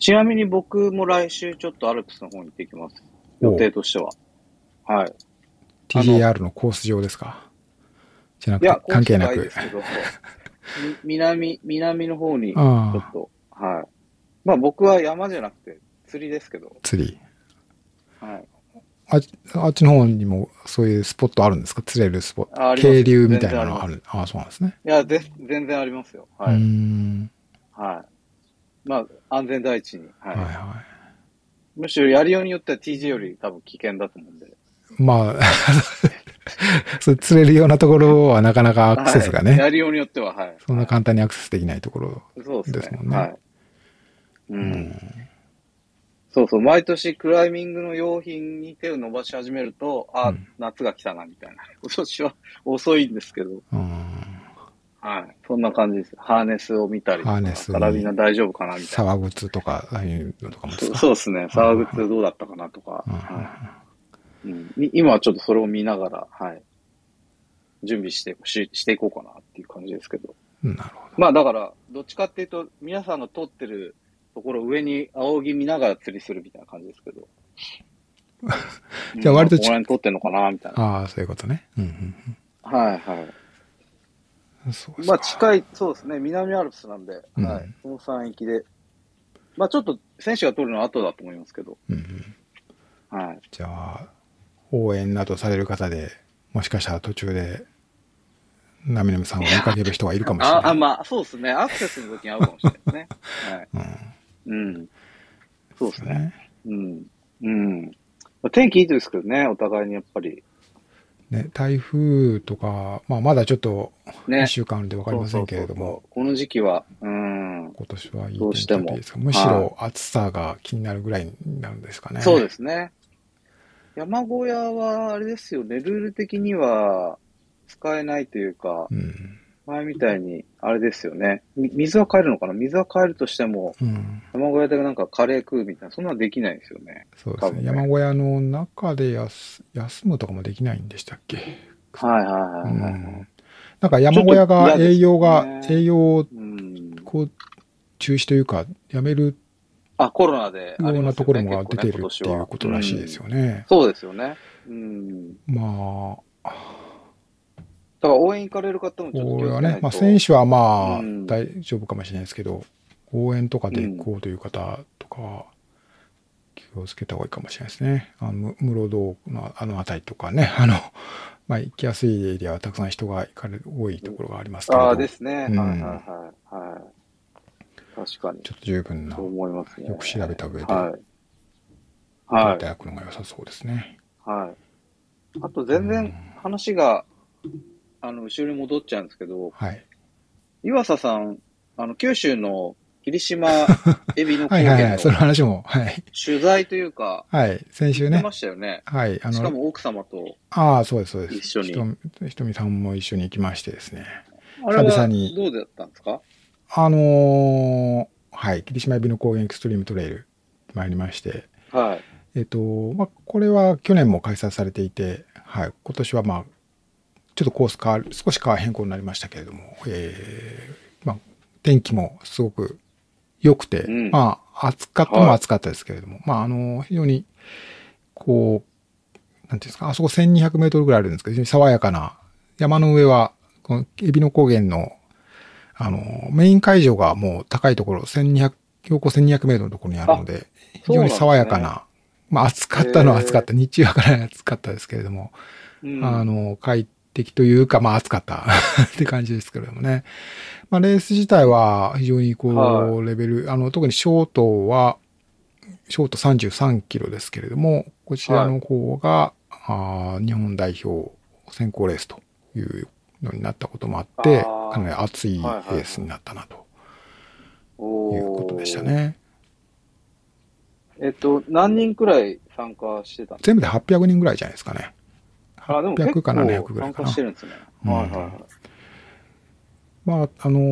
ちなみに僕も来週ちょっとアルプスの方に行ってきます。予定としては。はい。TJR のコース上ですか？じゃなくいやて、、関係なく南、南の方にちょあっと、はい。まあ僕は山じゃなくて釣りですけど、釣り。はい。ああっちの方にもそういうスポットあるんですか？釣れるスポット。渓流みたいなのあ全る。ああ、そうなんですね。いや、ぜ全然ありますよ。はい。ん。はい。まあ、安全第一に。はい。はいはむしろやりようによっては TG より多分危険だと思うんで。い。まあ、それ釣れるようなところはなかなかアクセスがね、はいやりようによっては、はい。そんな簡単にアクセスできないところ。そうですね。ですもんねはい。う。うんん。そうそう。毎年クライミングの用品に手を伸ばし始めると、あ、うん夏が来たな、みたいな。今年は遅いんですけど、うんはい。そんな感じです。ハーネスを見たりハーネスにカラビナ大丈夫かな、みたいな。沢靴とか、ああいうのとかもですそうですね。沢靴どうだったかなとか。うんはいうん、み今はちょっとそれを見ながら、はい。準備してししていこうかなっていう感じですけど。うんなるほど。まあだから、どっちかっていうと、皆さんが撮ってるところ上に仰ぎ見ながら釣りするみたいな感じですけど。じゃあ割とってんのかなみたいな。ああ、そういうことね。うんうんはいはい。うん。そうですか。まあ近い、そうですね、南アルプスなんで、うんはい。その山域で。まあちょっと選手が撮るのは後だと思いますけど、うんうんはい。じゃあ、応援などされる方で、もしかしたら途中で、ナミナミさんを見かける人がいるかもしれあ、あない。まあそうですね、アクセスの時に会うかもしれないですね。はい。うん。うん。そうですね。ね。うん。うん。まあ天気いいですけどね、お互いにやっぱり。ね、台風とか、まあまだちょっと、ね1週間あるんでわかりませんけれども、そうそうそうこの時期は、うん。今年はいい天気だといいですか。むしろ暑さが気になるぐらいになるんですかね。そうですね。山小屋は、あれですよね、ルール的には使えないというか、うん。前みたいに、あれですよね。み水は買えるのかな？水は買えるとしても、うん。山小屋でなんかカレー食うみたいな、そんなのできないですよね。そうですね。ね山小屋の中で休休むとかもできないんでしたっけ？はいはいはい、うはいん。なんか山小屋がちょっと嫌ですね営業が、営業をうん。こう中止というか、やめるあ、コロナでね、ようなところも出てるっていうことらしいですよね。うんそうですよね。うん。まあ、だから応援行かれる方もちょっとこれはね、気をつけないとまあ選手はまあうん大丈夫かもしれないですけど、応援とかで行こうという方とかは気をつけた方がいいかもしれないですね。あの、む室堂のあの辺りとかね、あの、まあ行きやすいエリアはたくさん人が行かれる多いところがありますけれど、ああ、ちょですね。はいうんはいはい。はい。確かに。っと十分なそう思いますね。よく調べた上ではい。いはいた。だくのが良さそうですね。はい。あと全然話が、あの、後ろに戻っちゃうんですけど、はい。岩佐さん、あの、九州の霧島 エビの高原はいはいはい。そのの話も、はい。取材というか、はい。先週ねま。したよね。はい。あの、しかも奥様と。ああ、そうです、そうです。一緒にひとみさんも一緒に行きましてですね。あれはどうだったんですか？あのーはい、霧島エビの高原エクストリームトレイル参りまして、はい。えっ、と、まあ、これは去年も開催されていて、はい、今年はまあ、ちょっとコース変わる、少し変わ変更になりましたけれども、えーまあ、天気もすごく良くて、うん。まあ、暑かったのはい。は暑かったですけれども、まあ、あの、非常に、こう、なんていうんですか、あそこ1200メートルぐらいあるんですけど、非常に爽やかな、山の上は、このエビの高原の、あの、メイン会場がもう高いところ、1200、標高1200メートルのところにあるので、非常に爽やかな、まあ暑かったのは暑かった、日中はかなり暑かったですけれども、うん。あの、快適というか、まあ暑かった。って感じですけれどもね。まあレース自体は非常にこう、はレベル、あの、特にショートは、ショート33キロですけれども、こちらの方が、あー日本代表選考レースというのになったこともあって、かなり熱いレはいはいはいースになったなと。おーいうことでしたね。えっと、何人くらい参加してた全部で800人ぐらいじゃないですかね。かあ、でも結800か700構参ぐらいかな。んですね。うん。はいはい。はい。まあ、あのへ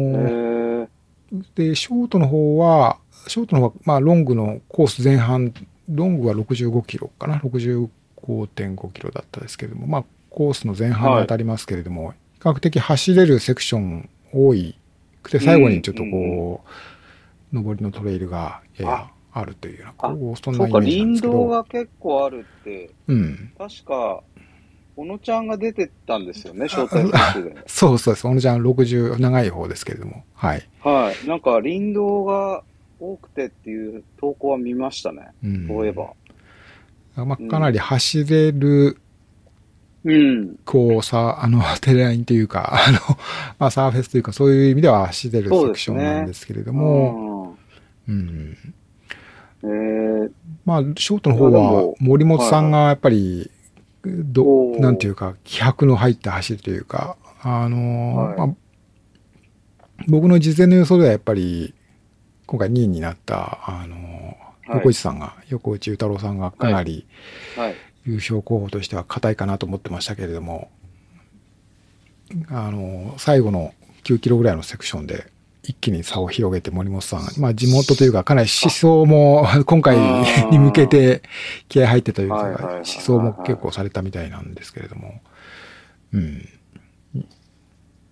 ー。ーで、ショートの方は、ショートの方は、まあ、ロングのコース前半、ロングは65キロかな、65.5キロだったですけれども、まあ、コースの前半に当たりますけれども、比較的走れるセクション多い。くて、最後にちょっとこう、上りのトレイルがややあ。るというような、そんなイそうか、メージなんですけ林道ど、が結構あるって、うん。確か、小野ちゃんが出てたんですよね、招待選手で。そうそうです。小野ちゃん60、長い方ですけれども、はい。はい。なんか、林道が多くてっていう投稿は見ましたね。うん。そういえば。まあ、かなり走れる、うん。こうさ、あの、テレラインというか、あの、まあ、サーフェスというか、そういう意味では走れるセクションなんですけれども、うん。うん。えー、まあ、ショートの方は森本さんがやっぱり、どなんていうか、気迫の入った走りというか、あの、はい。まあ、僕の事前の予想ではやっぱり、今回2位になった、あの、はい。横内さんが、横内太郎さんがかなりはい。優勝候補としては硬いかなと思ってましたけれども、あの、最後の9キロぐらいのセクションで、一気に差を広げて森本さん、まあ地元というかかなり思想も今回に向けて気合入ってというか、思想も結構されたみたいなんですけれども、うん。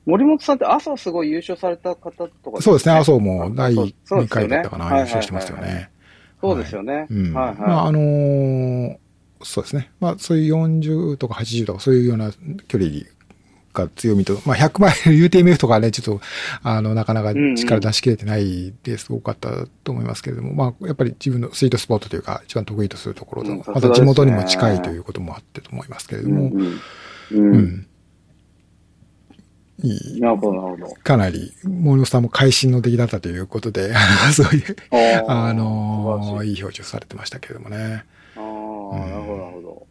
森本さんって朝すごい優勝された方とか、そうですね、麻生も第2そうそうですよね回だったかな、優勝してますよね。そうですよね。うん。はいはい。まああのーそうですね。まあそういう40とか80とかそういうような距離が強みと、まあ100マイル UTMF とかね、ちょっと、あの、なかなか力出し切れてないですごかったと思いますけれども、まあやっぱり自分のスイートスポットというか、一番得意とするところと、うんまた地元にも近いということもあってと思いますけれども、うんうん。ううん。ん。いいなるほど、なるほど。かなり、森本さんも会心の出来だったということで、あ のそういう、あの素晴らしいいい表示をされてましたけれどもね。ああ、なるほど、なるほど。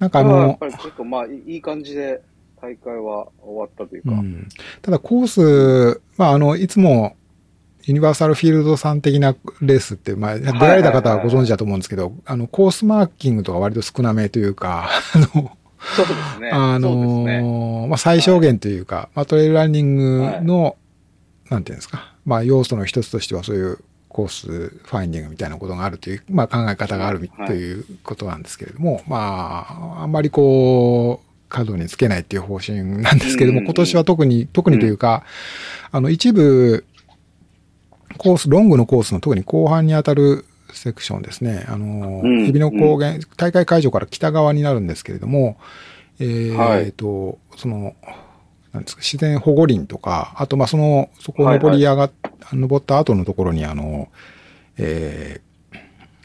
なんかあのあやっぱ、り結構、まあ、いいい感じで大会は終わったというか。うん、ただコース、まあ、あの、いつも、ユニバーサルフィールドさん的なレースって、まあ、出られた方はご存知だと思うんですけど、あの、コースマーキングとか割と少なめというか、あの、そうですね。あのね。まあ、最小限というか、まあ、トレイルランニングの、なんていうんですか、まあ、要素の一つとしてはそういうコースファインディングみたいなことがあるという、まあ、考え方があるはい。ということなんですけれども、まあ、あんまりこう、角につけないっていう方針なんですけれども、うん。今年は特に、特にというか、あの、一部、コース、ロングのコースの特に後半に当たるセクションですね。あの、うん。日比野高原、大会会場から北側になるんですけれども、えーはい。と、その、なんですか、自然保護林とか、あと、まあ、その、そこを登り上がっ、登った後のところに、あの、えー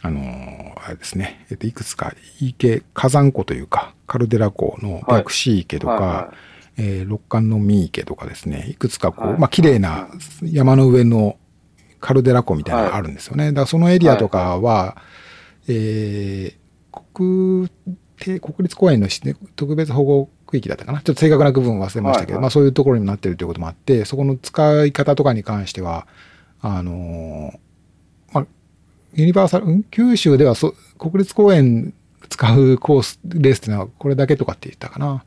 あの、あれですね、えっと、いくつか池、火山湖というか、カルデラ湖の白紙池とか、はいはえー六冠の三池とかですね、いくつかこう、はいまあ、綺麗な山の上のカルデラ湖みたいなのがあるんですよね。だからそのエリアとかは、えー国定、国立公園の特別保護区域だったかな。ちょっと正確な部分忘れましたけど、はいはいまあそういうところになってるということもあって、そこの使い方とかに関しては、あのーまあ、ユニバーサル、ん？九州ではそ国立公園使うコース、レースっていうのはこれだけとかって言ったかな。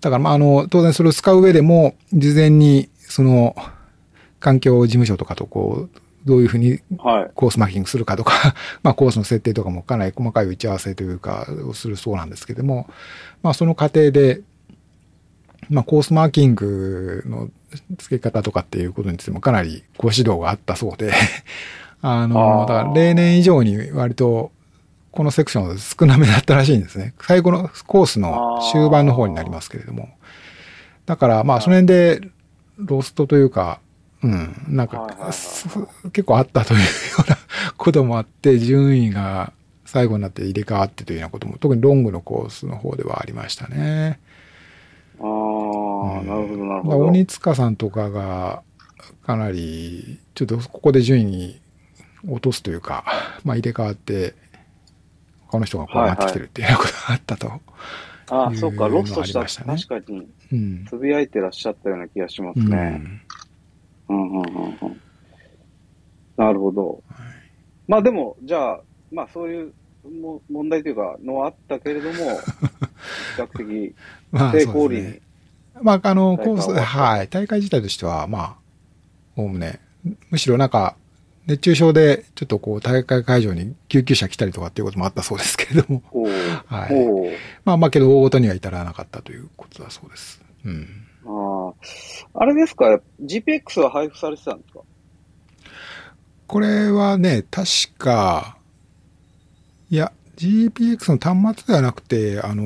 だからまああの、当然それを使う上でも、事前にその、環境事務所とかとこう、どういうふうにはい。コースマーキングするかとか、まあコースの設定とかもかなり細かい打ち合わせというか、をするそうなんですけども、まあその過程で、まあコースマーキングの付け方とかっていうことについてもかなりご指導があったそうで、あの、だから例年以上に割とこのセクションは少なめだったらしいんですね。最後のコースの終盤の方になりますけれども。だからまあその辺でロストというか、うん、なんか、結構あったというような こともあって、順位が最後になって入れ替わってというようなことも、特にロングのコースの方ではありましたね。ああ、なるほど、なるほど。鬼塚さんとかが、かなり、ちょっとここで順位落とすというか、まあ入れ替わって、他の人がこうなってきてるっていうようなことがあったと。ああ、そっか、ロストしたしたね確かに、うん。つぶやいてらっしゃったような気がしますうんね。うん、うん、うん、うん。なるほど。まあでも、じゃあ、まあそういうも問題というか、のはあったけれども、比較的まあ、成功裏に。。まあ、あの、コース、はい。大会自体としては、まあ、おおむね、むしろなんか、熱中症で、ちょっとこう、大会会場に救急車来たりとかっていうこともあったそうですけれども、はい。まあまあけど、大ごとには至らなかったということだそうです。うん。ああ。あれですか ?GPX は配布されてたんですか？これはね、確か、いや、GPX の端末ではなくて、あの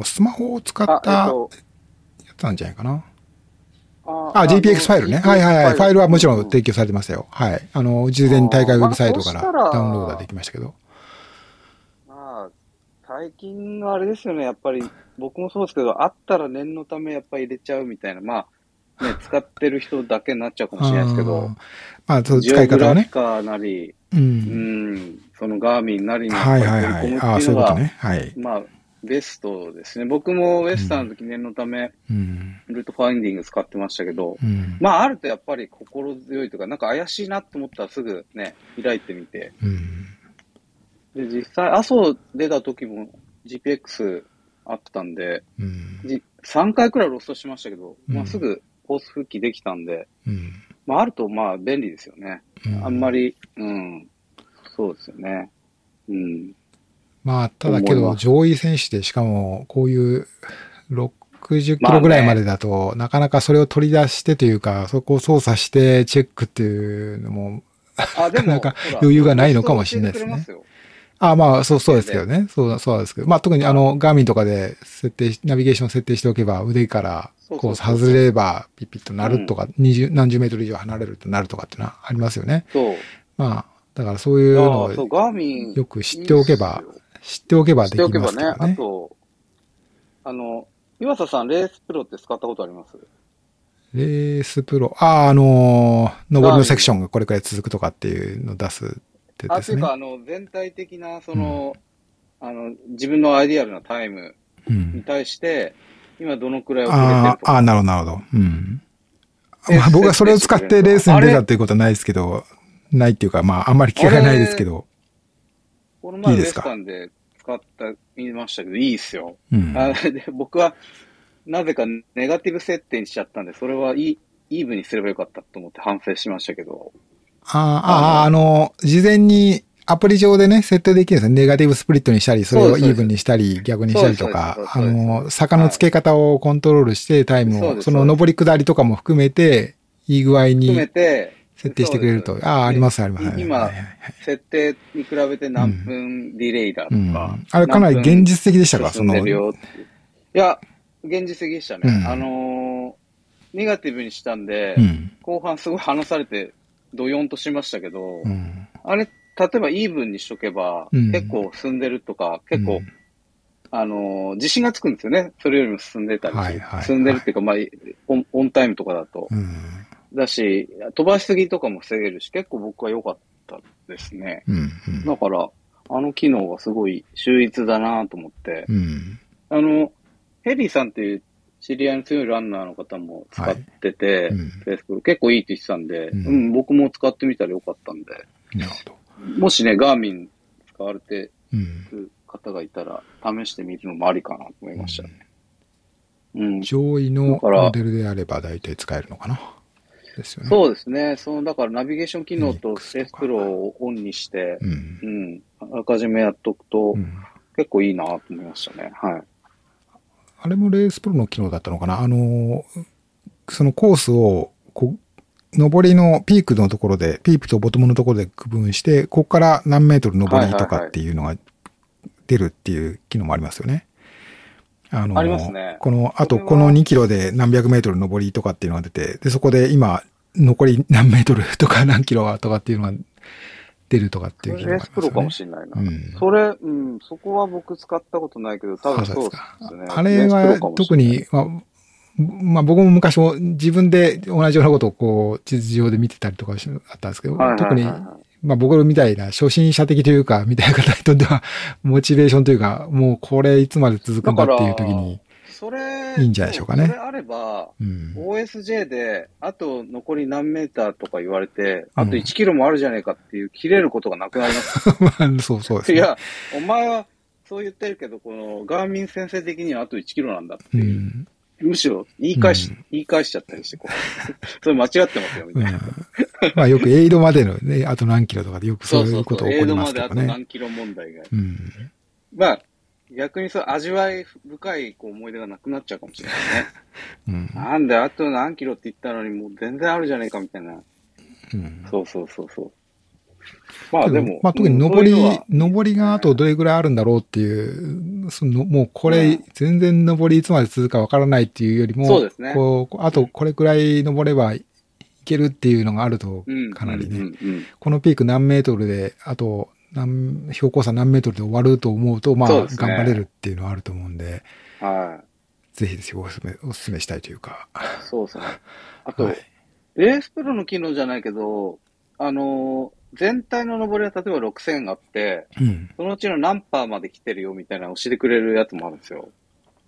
ースマホを使ったやと、つなんじゃないかな。ああ、GPX ファイルね。はいはいはい。ファイルはもちろん提供。供されてますよ。はい。あの、事前に大会ウェブサイトからダウンロードはできましたけど。まあ、最近はあれですよね、やっぱり、僕もそうですけど、あったら念のためやっぱり入れちゃうみたいな、まあ、ね、使ってる人だけになっちゃうかもしれないですけど、まあ、そうジ使い方はねなり、う。うんん、そのガーミンなりに。取り込むっていうのが。まあ、ベストですね。僕もウェスタンの時念のため、うん。ルートファインディング使ってましたけど、うん。まあ、あるとやっぱり心強いというか、なんか怪しいなと思ったらすぐね、開いてみて。うん。で、実際、阿蘇出た時も GPX あったんで、うん。じ3回くらいロストしましたけど、うんまあ、すぐコース復帰できたんで、うん。まあ、あるとまあ便利ですよね。あんまり、うん、そうですよね。うん。まあ、ただけど、上位選手で、しかも、こういう60キロぐらいまでだと、なかなかそれを取り出してというか、そこを操作してチェックっていうのも、なかなか余裕がないのかもしれないですねああまあ、そう、そうですけどね。そう、そうですけど。まあ、特にあの、ガーミンとかで設定し、ナビゲーション設定しておけば、腕からそう外れれば、ピッピッとなるとか、二十、何十メートル以上離れるとなるとかっていうのはありますよね。ますよ。まあ、だからそういう。のを。よく知っておけば知っておけば知できっておけばね、ますからね。あと、あの、岩佐さん、レースプロって使ったことあります？レースプロ、ああ、あのー、上りのセクションがこれくらい続くとかっていうのを出すってあ、ですねというか、。あの、全体的な、その、あの、自分のアイディアルなタイムうにん。対して、今どのくらい遅れてるとか？あーあー、なるほど、なるほど。うん。でまあ、僕はそれを使ってレースに出たっていうことはないですけど、ないっていうか、まあ、あんまり気がないですけど。この前ウエいいですか？スタンで使った、見ましたけど、いいっすよ。うん。あで僕は、なぜかネガティブ設定にしちゃったんで、それはいい、イーブにすればよかったと思って反省しましたけど。ああ、あの、事前にアプリ上でね、設定できるんですね。ネガティブスプリットにしたり、それをイーブンにしたり、逆にしたりとかあの、坂の付け方をコントロールして、タイムを、その上り下りとかも含めて、いい具合に含めて、設定してくれると。ああ、あります、あります。はい今設定に比べて何分ディレイだとうんか。あれかなり現実的でしたか？そのいや、現実的でしたね。うんあのーネガティブにしたんで、うん。後半すごい離されて、ドヨンとしましたけど、うん。あれ、例えばイーブンにしとけば、うん結構進んでるとか、結構、うんあのー自信がつくんですよね。それよりも進んでたり進んでるっていうか、まあ、オンタイムとかだと。うん。だし、飛ばしすぎとかも防げるし、結構僕は良かったですね。うん。うんだから、あの機能がすごい秀逸だなと思って、うん。あの、ヘリーさんっていう知り合いの強いランナーの方も使ってて、うんフェイスブック結構いいって言ってたんで、うんうん、僕も使ってみたらよかったんで、なるほど。もしね、ガーミン使われてうん。る方がいたら、試してみるのもありかなと思いましたね。うん。上位のモデルであれば大体使えるのかな。ですよね。そうですね。その、だからナビゲーション機能とスペースプロをオンにして、うんう。ん、あらかじめやっとくと、うん結構いいなと思いましたね。はい。あれもレースプロの機能だったのかな？あの、そのコースを、こう、上りのピークのところで、ピークとボトムのところで区分して、ここから何メートル上りとかっていうのが出るっていう機能もありますよね。あの、ありますね。この、あとこの2キロで何百メートル上りとかっていうのが出て、で、そこで今、残り何メートル とか何キロとかっていうのが出るとかっていう機能レースプロかもしれないな。うん。それ、うん、そこは僕使ったことないけど、多分そうですね。あれは特に、まあ、まあ僕も昔も自分で同じようなことをこう地図上で見てたりとかしあったんですけど、はいはいはい。特に、まあ僕みたいな初心者的というか、みたいな方にとっては、モチベーションというか、もうこれいつまで続くんだっていう時に、それ、いいんじゃないでしょうかねそれあれば、うん。OSJ で、あと残り何メーターとか言われて、うんあと1キロもあるじゃねえかっていう、切れることがなくなります。まあそうそうですね。いや、お前はそう言ってるけど、このガーミン先生的にはあと1キロなんだってういう。ん。むしろ言い返し、うん言い返しちゃったりして、こう。それ間違ってますよ、みうんたいな。まあよくエイドまでのね、あと何キロとかでよくそそううそそう。いううこと起エイドこりますけまであとどね。何キロ問題が。うん。まあ、逆にそう、味わい深いこう思い出がなくなっちゃうかもしれないね。うん。なんで、あと何キロって言ったのに、もう全然あるじゃねえかみたいな。うんそうそうそうそう。まあでも、まあ特にうん上り、上りがあとどれぐらいあるんだろうっていう、そのもうこれうん、全然上りいつまで続くかわからないっていうよりも、そうですね。こう、あとこれくらい登ればいけるっていうのがあるとうん、かなりね、このピーク何メートルで、あと何、標高差何メートルで終わると思うと、まあ、頑張れるっていうのはあると思うんで、はい。ぜひぜひおすすめ、おすすめしたいというか。そうですね。あと、はい。レースプロの機能じゃないけど、あのー全体の上りは例えば6000あって、うん。そのうちの何パーまで来てるよみたいなのを教えてくれるやつもあるんですよ。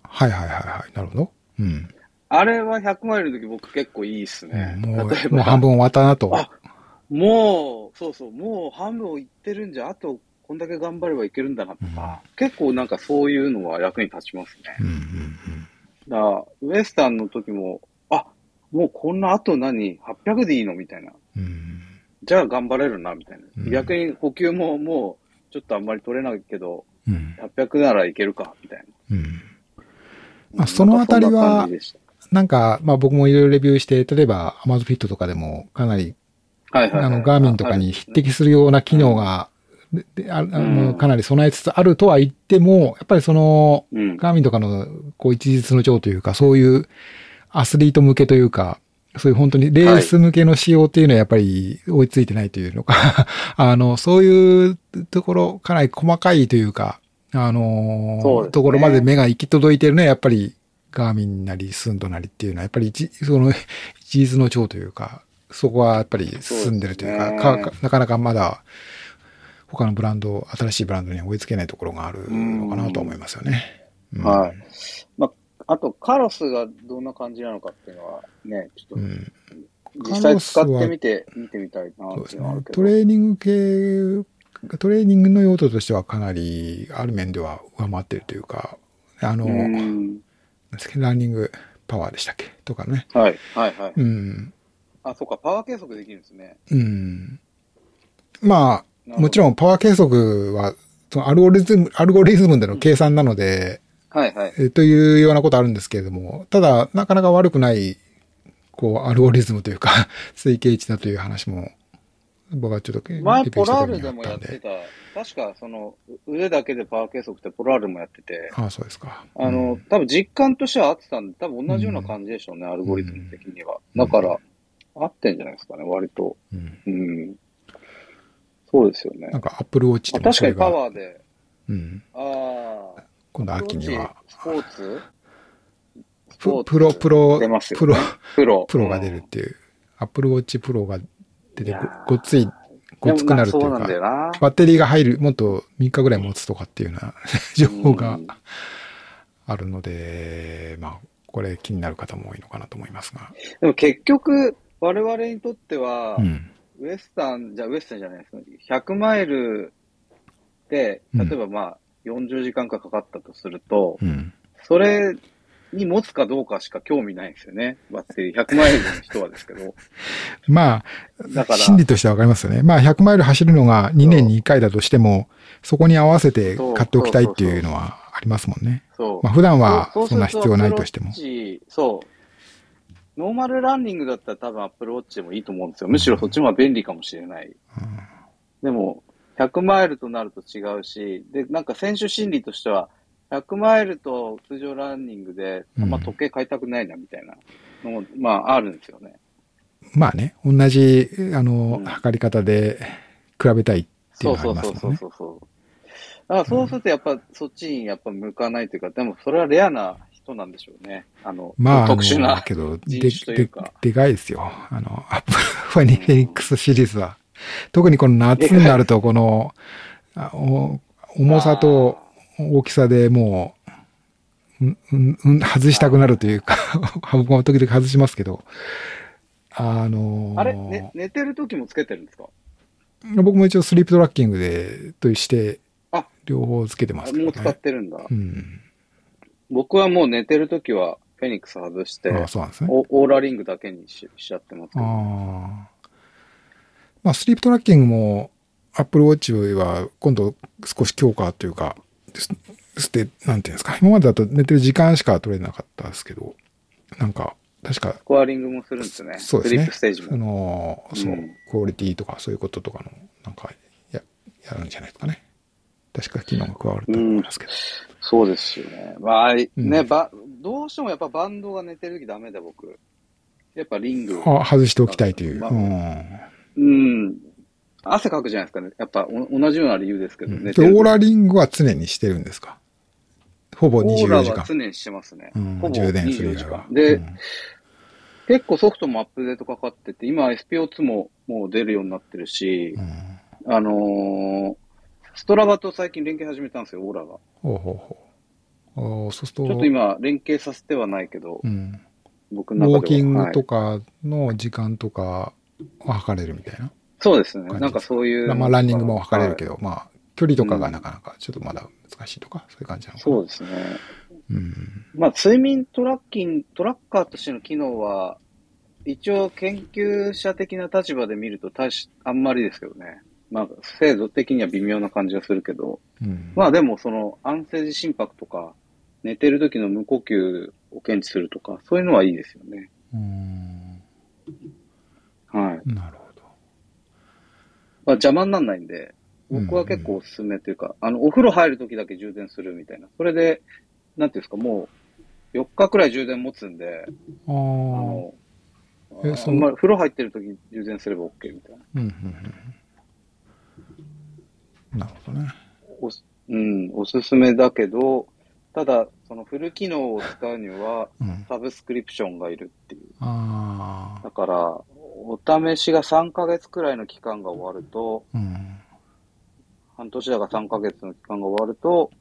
はいはいはいはい。なるほど。うん。あれは100マイルの時僕結構いいっすね。もう、例えばもう半分終わったなと。あもう、そうそう、もう半分をいってるんじゃ、あとこんだけ頑張ればいけるんだなとか、結構なんかそういうのは役に立ちますね。うんうんだから、ウエスタンの時も、あ、もうこんなあと何 ?800 でいいの？みたいな。うん。うん。じゃあ頑張れるな、みたいな。うん逆に補給ももう、ちょっとあんまり取れないけど、うん。800ならいけるか、みたいな。うん。まあそのあたりはなんかまあ僕もいろいろレビューして、例えば Amazon Fit とかでもかなり、はいはい、はい。あの、ガーミンとかに匹敵するような機能が、ででああのうんかなり備えつつあるとは言っても、やっぱりその、うん。ガーミンとかの、こう、一日の長というか、そういうアスリート向けというか、そういう本当にレース向けの仕様っていうのはやっぱり追いついてないというのか、あの、そういうところ、かなり細かいというか、あのそうですねところまで目が行き届いてるのはやっぱりガーミンなりスンドなりっていうのはやっぱり一その一日の長というか、そこはやっぱり進んでるというか、ねかかなかなかまだ他のブランド、新しいブランドには追いつけないところがあるのかなと思いますよね。うんはい。まあ、あと、カロスがどんな感じなのかっていうのはね、ちょっとうん実際使ってみて、見てみたいなっていうのはある。けど。トレーニング系、トレーニングの用途としてはかなり、ある面では上回ってるというか、あの、うなんランニングパワーでしたっけ？とかね。はい、はい、はい。うん。あ、そうか、パワー計測できるんですね。うん。まあ、もちん。ろんパワー計測は、そのアルゴリズム、アルゴリズムでの計算なので、はい、はい。えというようなことあるんですけれども、ただ、なかなか悪くない、こう、アルゴリズムというか、推計値だという話も僕はちょっと前、ポラールでもやってた。確か、その、腕だけでパワー計測ってポラールもやってて、ああ、そうですか。あの、うん多分実感としては合ってたんで、多分同じような感じでしょうね、アルゴリズム的には。だから、合ってんじゃないですかね、割と。うんうん。そうですよねなん。か、アップルウォッチあでもそれ確かにパが、ワーで、うん。ああ、今度秋には、スポーツ？スププロ、プロ、出ますよ、プロね。、プロ。プロが出るっていう、アップルウォッチプロが出てご、ごっつい、ごっつくなるっていうか、な。バッテリーが入る、もっと3日ぐらい持つとかっていうような 情報がうんあるので、まあ、これ気になる方も多いのかなと思いますが。でも結局、我々にとっては、うん。ウエスタン、じゃあウエスタンじゃないです100マイルで、うん例えばまあ、40時間かかかったとすると、うん。それに持つかどうかしか興味ないんですよね。バッテリー。100マイルの人はですけど。まあ、だから心理としてはわかりますよね。まあ、100マイル走るのが2年に1回だとしても、そこに合わせて買っておきたいっていうのはありますもんね。そう。まあ、普段はそんな必要ないとしてもそう。ノーマルランニングだったら多分アップルウォッチでもいいと思うんですよ。むしろそっちの方が便利かもしれない。でも、100マイルとなると違うし、で、なんか選手心理としては、100マイルと通常ランニングで、あんま時計変えたくないなみたいなのも、まあ、あるんですよね。まあね、同じ、あの、うん測り方で比べたいっていうそうそうそうのがありますもんね。そうそう。だからそうするとやっぱそっちにやっぱ向かないというか、でもそれはレアな人なんでしょうね。あの、まあ、特殊なけど、で、でか。、でかいですよ。あの、アップルファニフェニックスシリーズは。特にこの夏になると、この、重さと大きさでもう、うん、うん、うん外したくなるというか、僕も時々外しますけど、あのーあれ、ね、寝てる時もつけてるんですか？僕も一応 sleep tracking で、としてあ、両方つけてますけどもう使っね。てるんだ。うん。僕はもう寝てる時はフェニックス外して、ああ、ね。オオーラリングだけにししちゃってますけど。ああ。まあ、スリープトラッキングも、Apple Watch は今度少し強化というか、して、なんていうんですか、今までだと寝てる時間しか取れなかったですけど、なんか、確か、スコアリングもするんですね。そうですねスリップステージあも。の、そううん、クオリティとかそういうこととかの、なんか、や、やるんじゃないですかね。確か機能が加わると思いますけど。そうですよね。まあ、ね、うんば、どうしてもやっぱバンドが寝てる時ダメだ、僕。やっぱリング。あ外しておきたいという。まあうんうん。汗かくじゃないですかね。やっぱお同じような理由ですけど、うんオーラリングは常にしてるんですか？ほぼオー24時間。ラは常にしてますね。うんほぼ充電する24時間。。で、うん結構ソフトもアップデートかかってて、今 SPO2 ももう出るようになってるしう、んあのーストラバと最近連携始めたんですよ、オーラが。ほうほうほう。ああ、そうすると、ちょっと今、連携させてはないけど、うん、ウ僕の中では。ォーキングはいとかの時間とかは測れるみたいな。そうですね。なんかそういう。まあ、ランニングも測れるけど。ど、まあ、距離とかがなかなかちょっとまだ難しいとか、そういう感じなのかな。そうですね。うん。まあ、睡眠トラッキング、トラッカーとしての機能は、一応研究者的な立場で見ると大し、あんまりですけどね。まあ、精度的には微妙な感じがするけど、うん。まあでもその安静時心拍とか、寝てる時の無呼吸を検知するとか、そういうのはいいですよね。うん。はい。なるほど。まあ邪魔にならないんで、僕は結構おすすめというか、あの、お風呂入る時だけ充電するみたいな。それで、なんていうんですか、もう、4日くらい充電持つんで、あの、えそまり風呂入ってる時充電すれば OK みたいな。うん、うん、うん。なるほどね。おすうん、おすすめだけど、ただ、そのフル機能を使うには、うん。サブスクリプションがいるっていう。ああ。だから、お試しが3ヶ月くらいの期間が終わると、うん。半年だか3ヶ月の期間が終わると、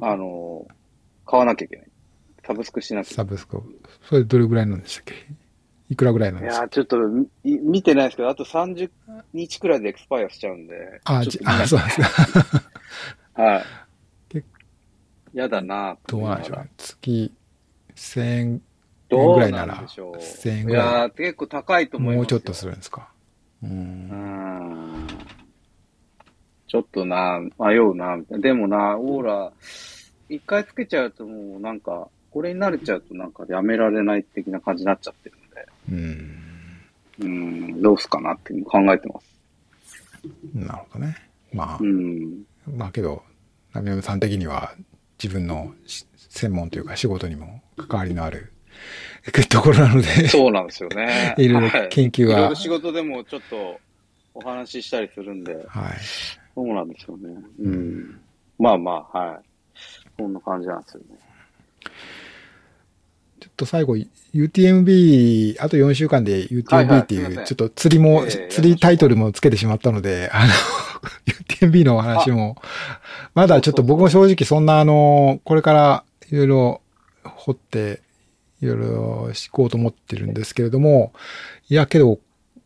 あの、買わなきゃいけない。サブスクしなきゃいけサブスク。それどれぐらいなんでしたっけ？いくらぐらいなんない。いですか？やー、ちょっとみ見てないですけど、あと30日くらいでエクスパイアしちゃうんで。あ、あ、そうですか。はい結。やだなぁどうなんでしょうね。月1000円どうぐらいならなんでしょう。1000円いぐらいやー、結構高いと思いますよもうちょっとするんですか。う。うんん。ちょっとな、迷うな。でもな、オーラ、一回つけちゃうともうなんか、これに慣れちゃうとなんかやめられない的な感じになっちゃってるんで。うん。うん、どうすかなって考えてます。なるほどね。まあう、ん。まあけど、ナミヤムさん的には自分のし専門というか仕事にも関わりのあるところなので、そうなんですよね いろいろはい研究はいろいろ仕事でもちょっとお話ししたりするんで、はい。そうなんですよね。うん。まあまあ、はい。こんな感じなんですよね。ちょっと最後、UTMB、あと4週間ではいは UTMB っていう、いすいませんちょっと釣りも、ええ釣りタイトルもつけてしまったので、あの、UTMB のお話も、まだちょっと僕も正直そんなあの、これからいろいろ掘って、いろいろしこうと思ってるんですけれども、いやけど、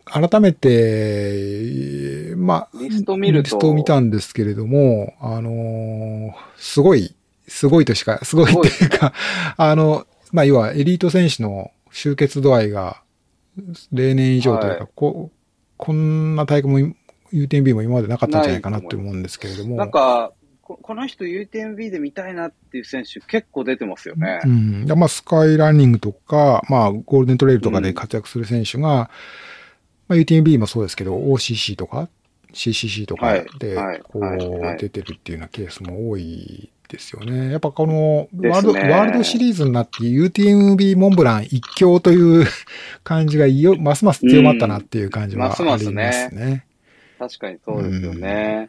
改めて、まあ、リスト見ると。リストを見たんですけれども、あのすごい、すごいとしか、すごいっていうか、あの、まあ、要はエリート選手の集結度合いが、例年以上というか、はい。ここんな大会も UTMB も今までなかったんじゃないかなって思うんですけれども。なんか、ここの人 UTMB で見たいなっていう選手結構出てますよねう。ん。でまあ、スカイランニングとか、まあ、ゴールデントレイルとかで活躍する選手が、まあ、UTMB もそうですけど、OCC とか、CCC とかでこう、い出てるっていうようなケースも多いですよね。やっぱこの、ワールド、ワールドシリーズになって UTMB モンブラン一強という感じがいよ、ますます強まったなっていう感じはありますね。ますます確かにそうですよね。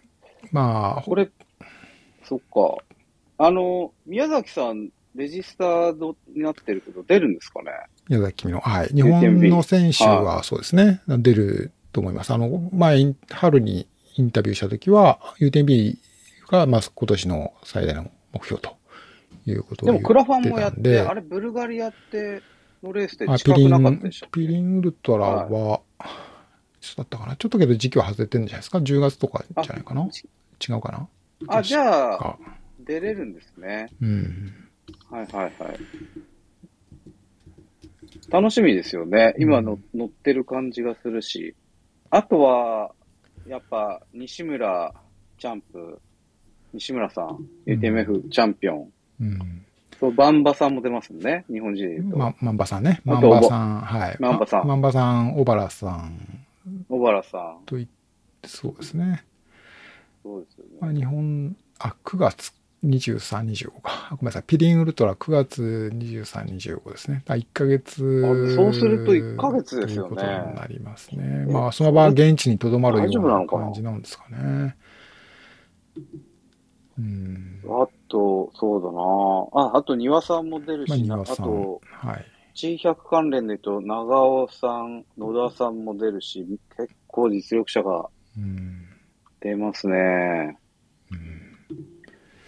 まあ、これ、そっか。あの、宮崎さん、レジスタードになってるけど、出るんですかね？宮崎君の、はい。日本の選手はそうですね、出ると思います。あの、前、春にインタビューしたときは、UTMB が、まあ、今年の最大の目標ということで。でも、クラファンもやって、あれ、ブルガリアってのレースであ近くなかったでしょピリンウルトラは、いつだったかなちょっとけど時期は外れてるんじゃないですか ?10 月とかじゃないかな？違うかな？あ、じゃあ、か出れるんですね。うん。はいはいはい。楽しみですよね。今の、乗ってる感じがするし。あとは、やっぱ、西村チャンプ、西村さん、UTMF チャンピオン。うん。そう、バンバさんも出ますもんね。日本人で言うと。ま、マンバさんね。あとマンバさん、はい。マンバさんマンバさん、小原さん小原さん。といそうですね。そうですよまあ、ね。日本、あ、9月23、25か。ごめんなさい。ピリンウルトラ9月23、25ですね。あ1ヶ月。あそうすると1ヶ月ですよねということになりますね。えまあ、その場は現地に留まるような感じなんですかね。うん。あと、そうだなあ、あと庭さんも出るまあ、し、なあ庭さん。と、はい。G100 関連で言うと、長尾さん、野田さんも出るし、結構実力者がうん。出ますね。うん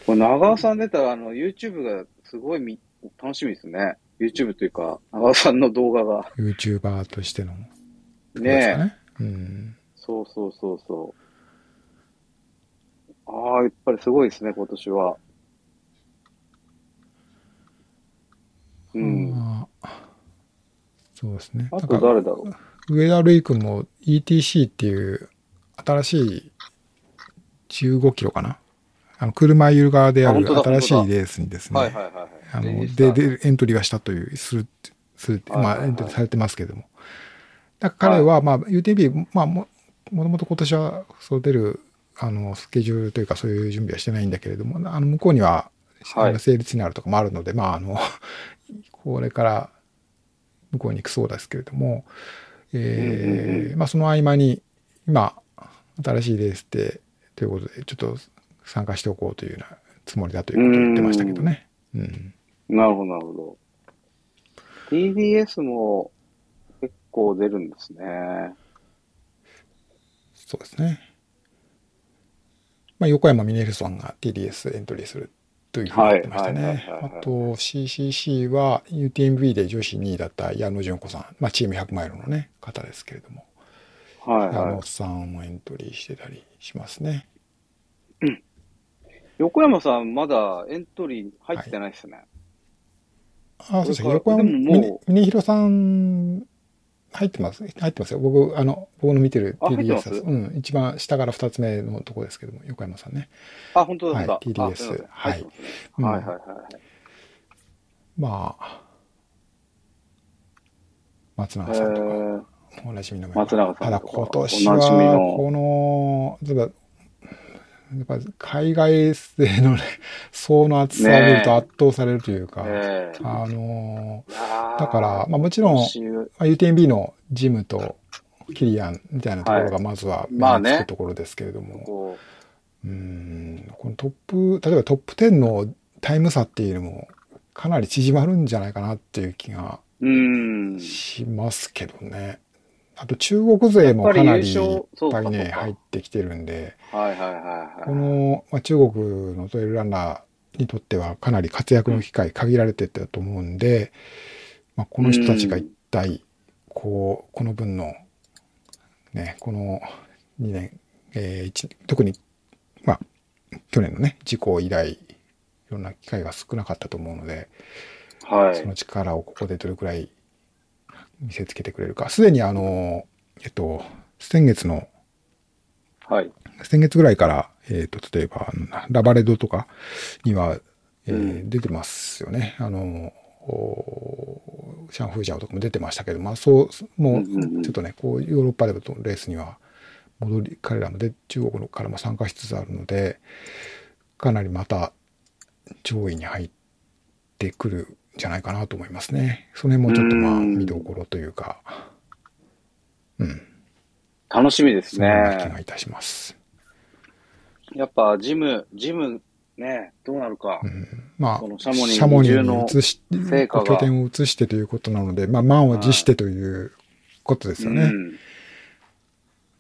これ長尾さん出たら、あの、YouTube がすごいみ楽しみですね。YouTube というか、長尾さんの動画が。YouTuber としての。ねですかえ。ね。うん。そうそうそうそう。ああ、やっぱりすごいですね、今年は。うん。まあそうですね。あと誰だろう。上田瑠衣君も ETC っていう新しい15キロかな。あの、車ゆる側である新しいレースにですね、はいはいはいはい。あの、で、で、エントリーはしたという、する、するまあ、エントリーされてますけども。だから彼は、まあ、UTB、まあ、も、もともと今年は、そう出る、あの、スケジュールというか、そういう準備はしてないんだけれども、あの、向こうには、成立になるとかもあるので、まあ、あの、これから、向こうに行くそうですけれども、えうんうんーまあ、その合間に、今、新しいレースで、ということで、ちょっと参加しておこうというようなつもりだということを言ってましたけどね。うん。なるほど、なるほど。TBS も結構出るんですね。そうですね。まあ、横山峰さんが TDS エントリーするというふうに言ってましたね。あと CCC は UTMB で女子2位だった矢野純子さん、まあ、チーム100マイルのね、方ですけれども、矢はいはい野。さんもエントリーしてたりしますね。横山さん、まだエントリー入ってないですね。あ、そうですね。横山峰峰弘さん、入ってます？入ってますよ。僕、あの、僕の見てるあ入って TDS ます？です。うん。一番下から二つ目のとこですけども、横山さんね。あ、本当だ、はい本当だ。TDS あすいませんはいはいはいはい。まあ、松え永さんとか、ー、おなじみの松永さんただ今年は、の。この、例えば、やっぱ海外勢のね、層の厚さを見ると圧倒されるというか、ええ。あのだから、まあもちろん、UTMB のジムとキリアンみたいなところがまずは目まあね。につくところですけれども、こうーん、このトップ、例えばトップ10のタイム差っていうのもかなり縮まるんじゃないかなっていう気が。しますけどね。あと中国勢もかなりいっぱいね、入ってきてるんで、はいはいはいはい。この、まあ、中国のトイレランナーにとってはかなり活躍の機会限られてたと思うんで、まあ、この人たちが一体、こう、この分の、ね、この2年、えー一特に、まあ、去年のね、事故以来、いろんな機会が少なかったと思うので、はい。その力をここでどれくらい見せつけてくれるか。すでにあの、えっと、先月の、はい。先月ぐらいから、えっ、と、例えば、ラバレドとかには、えーうん出てますよね。あの、おシャンフージャオとかも出てましたけど、まあ、そう、もうちょっとね、こう、ヨーロッパでのレースには、戻り、彼らもで、中国のからも参加しつつあるので、かなりまた、上位に入ってくるんじゃないかなと思いますね。その辺もちょっとまあ、うん見どころというか、うん、楽しみですそんな気ね。がいたします。やっぱジム、ジム、ね、どうなるかう。んまあ、シャモニーに移し、成果が拠点を移してということなので、まあ、満を持してということですよね。うん。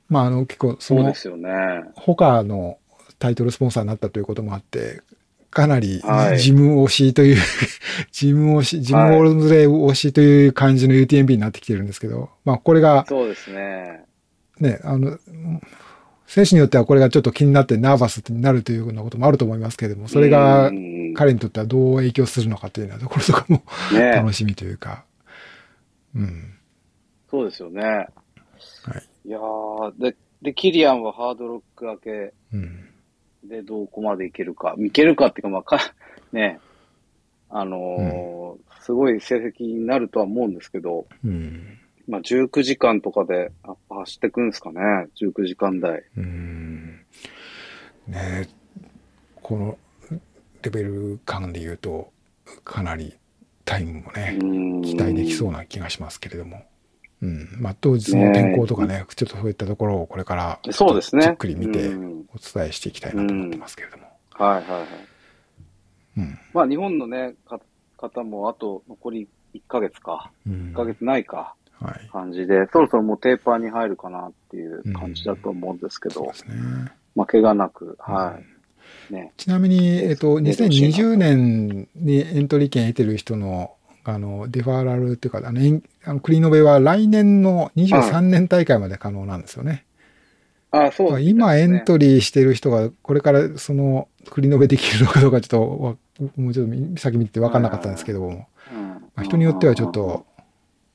まあ、あの、結構、そのそうで、すよね。他のタイトルスポンサーになったということもあって、かなりはいジム推しという、ジム推し、ジムウォールズレイ推しという感じの UTMB になってきてるんですけど、まあ、これが、そうですね。ね、あの、選手によってはこれがちょっと気になってナーバスになるというようなこともあると思いますけれども、それがうん彼にとってはどう影響するのかというようなところとかもね 楽しみというか、うん。そうですよね。はい。いやー、で、で、キリアンはハードロック明けうん。でどこまでいけるか。いけるかっていうか、まあ、か、ね、あのーすごい成績になるとは思うんですけど、うん。まあ、19時間とかでやっぱ走ってくんですかね。19時間台。うん。ねこのレベル感で言うと、かなりタイムもね、期待できそうな。な気がしますけれども。うん。まあ、当日の天候とかね、ちょっとそういったところをこれから、そうですね。じっくり見てうんお伝えしていきたいなと思ってますけれども。はいはいはい。うん。まあ、日本のね、か方もあと残り1ヶ月か。うん1ヶ月ないか。はい。感じで、そろそろもうテーパーに入るかなっていう感じだと思うんですけど、そうですね。まあ、怪我なく、うんはい。ね。ちなみに、えっと、出てほしいな2020年にエントリー権得てる人の、あの、デファーラルっていうか、あの、あのクリノベは来年の23年大会まで可能なんですよね。あ、そうですね今エントリーしてる人が、これからその、クリノベできるのかどうかちょっとわ、もうちょっと先見て分かんなかったんですけども、うんまあ、人によってはちょっと、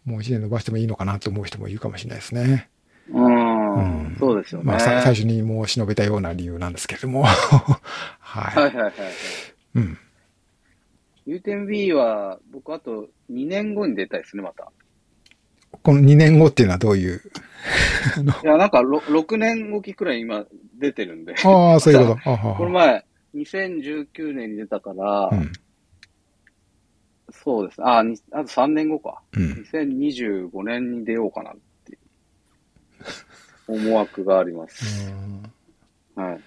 もう1年伸ばしてもいいのかなと思う人もいるかもしれないですね。うん、うんそうですよね。まあ、さ最初にもう忍べたような理由なんですけれども。はい。はいはいはいはい。うん。UTMB は、僕あと2年後に出たいですね、また。この2年後っていうのはどういう？いや、なんかろ6年おきくらい今出てるんで。ああ、そういうこと。この前、2019年に出たから、うん。そうですね。あ、にあと3年後か。うん。2025年に出ようかなっていう思惑があります。うんはい。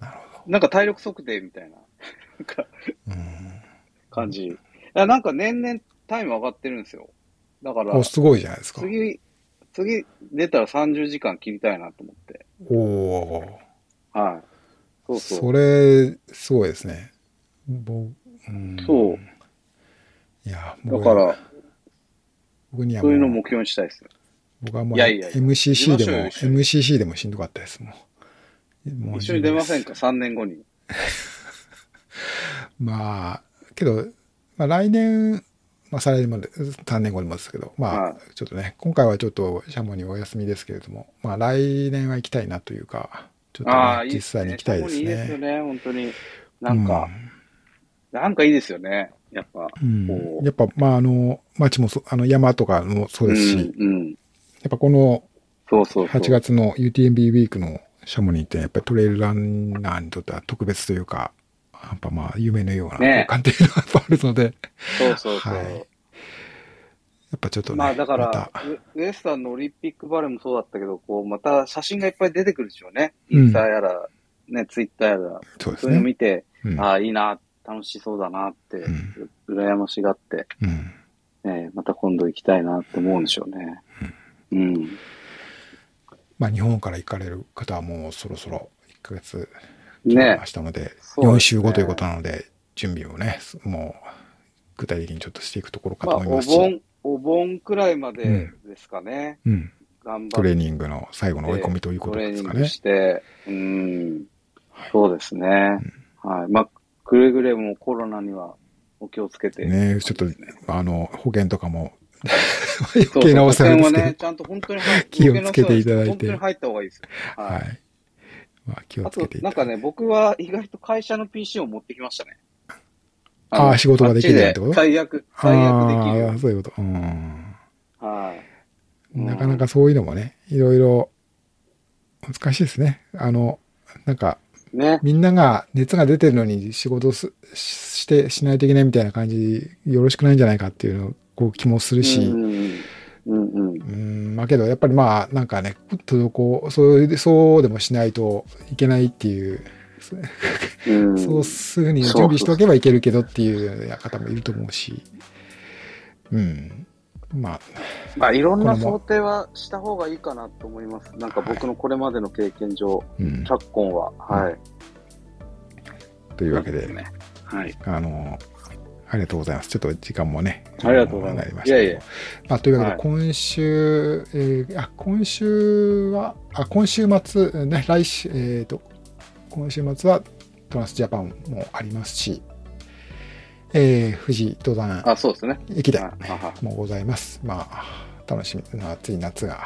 なるほなんか体力測定みたいななんかど。感じ。いや、なんか年々タイム上がってるんですよ。だからすごいじゃないですか。次、次出たら30時間切りたいなと思って。おおはい。そうー。そう。それ、すごいですね。ぼうん、そう。いや、だ僕から、僕にはそういうのを目標にしたいです。僕はもう、いやいやいや MCC でも、MCC でもしんどかったです。もう。もう一緒に出ませんか ?3 年後に。まあ、けど、まあ来年、まあ再来年まで、3年後にもですけど、まあ、はいちょっとね、今回はちょっとシャモにお休みですけれども、まあ来年は行きたいなというか、ちょっとね、実。際に行きたいですそこにいいですよね。ね、本当に。なんか、なんかいいですよね。やっぱ。うん、やっぱ、まあ、あの、街もそ、あの、山とかもそうですし、うん、うん。っぱこのそうそうそう。8月の UTMB ウィークのシャモニーって、やっぱりトレイルランナーにとっては特別というか、やっぱまあ、夢のようなね空間っていうのがやっぱあるので、そうそうそう。はいやっぱちょっとね、まあだから、またウウエスタンのオリンピックバレーもそうだったけど、こう、また写真がいっぱい出てくるでしょうね。イうんンスタやら、ね、ツイッターやら、そうですそういうのね。見て、うんああ、いいな、楽しそうだなって、うん羨ましがって、うんね、また今度行きたいなって思うんでしょうね。うん。まあ、日本から行かれる方はもうそろそろ1ヶ月切りねましたので、ね4週後ということなので、準備をね、もう具体的にちょっとしていくところかまあ、おと思いますし、盆、お盆くらいまでですかね。うん、頑張って。トレーニングの最後の追い込みということですかねトレーニング。して、うん、そうですね。はい。まあ、くれぐれもコロナにはお気をつけて。ねちょっと、あの、保険とかも余計なお世話ですけど、ね、ちゃんと本当に気をつけていただいて本当に入った方がいいですよ。は。はいい。まあ、気をあつけてい、ただいて。となんかね、僕は意外と会社の PC を持ってきましたね。ああ仕事ができるってこと？最悪、最悪できるよああ、そういうこと。うん。はい。なかなかそういうのもね、いろいろ難しいですね。あの、なんか、ね。みんなが熱が出てるのに仕事すししてしないといけないみたいな感じ、よろしくないんじゃないかっていうのこう気もするし、うんうんうん。うん、まあけど、やっぱりまあ、なんかね、滞そういう、そうでもしないといけないっていう、うんそうすぐに準備しておけばいけるけどっていう方もいると思うし、うん。まあ、まあ、いろんな想定はした方がいいかなと思います。なんか僕のこれまでの経験上、うん。昨今は。はい。というわけで、ね。はい。あの、ありがとうございます。ちょっと時間もね、ありがとうございますまいやいやまあ、というわけで、はい今週、えーあ、今週は、あ、今週末、ね、来週、えっ、と、今週末はトランスジャパンもありますし、えー、富士登山あ、そうですね。駅伝はいあはもございます。まあ、楽しみな暑い夏がや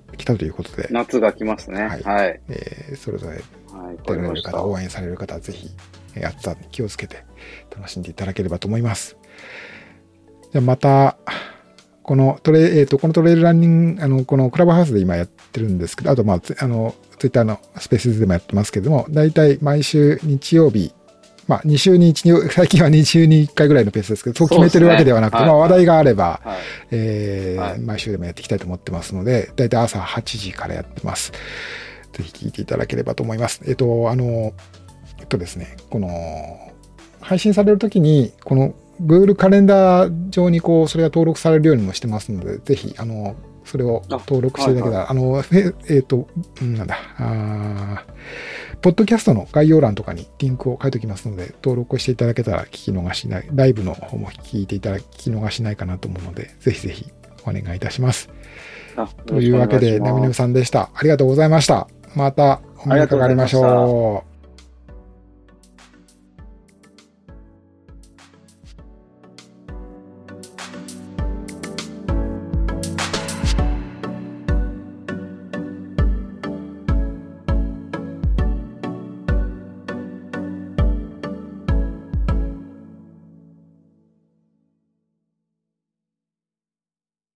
ってきたということで、夏が来ますね。ははいい。はい。えーそれぞれわ出から。れる方、応援される方はぜひ、えー暑さに気をつけて楽しんでいただければと思います。じゃあまた、このトレイ、えっ、と、このトレイルランニング、あの、このクラブハウスで今やってるんですけど、あと、まあ、ツあの、ツイッターのスペースでもやってますけども、だいたい毎週日曜日、まあ、2週に1、最近は2週に1回ぐらいのペースですけど、そう決めてるわけではなくて、ねまあ、話題があれば、はい。えーはい毎週でもやっていきたいと思ってますので、だいたい朝8時からやってます。ぜひ聞いていただければと思います。えっと、あの、とですね、この、配信されるときに、この Google カレンダー上にこう、それが登録されるようにもしてますので、ぜひ、あの、それを登録していただけたら、あの、ええっと、うんなんだ、あーポッドキャストの概要欄とかにリンクを書いておきますので、登録していただけたら聞き逃しない、ライブの方も聞いていただき、聞き逃しないかなと思うので、ぜひぜひお願いいたします。あというわけで、ナミナミさんでした。ありがとうございました。またお目にかかりましょう。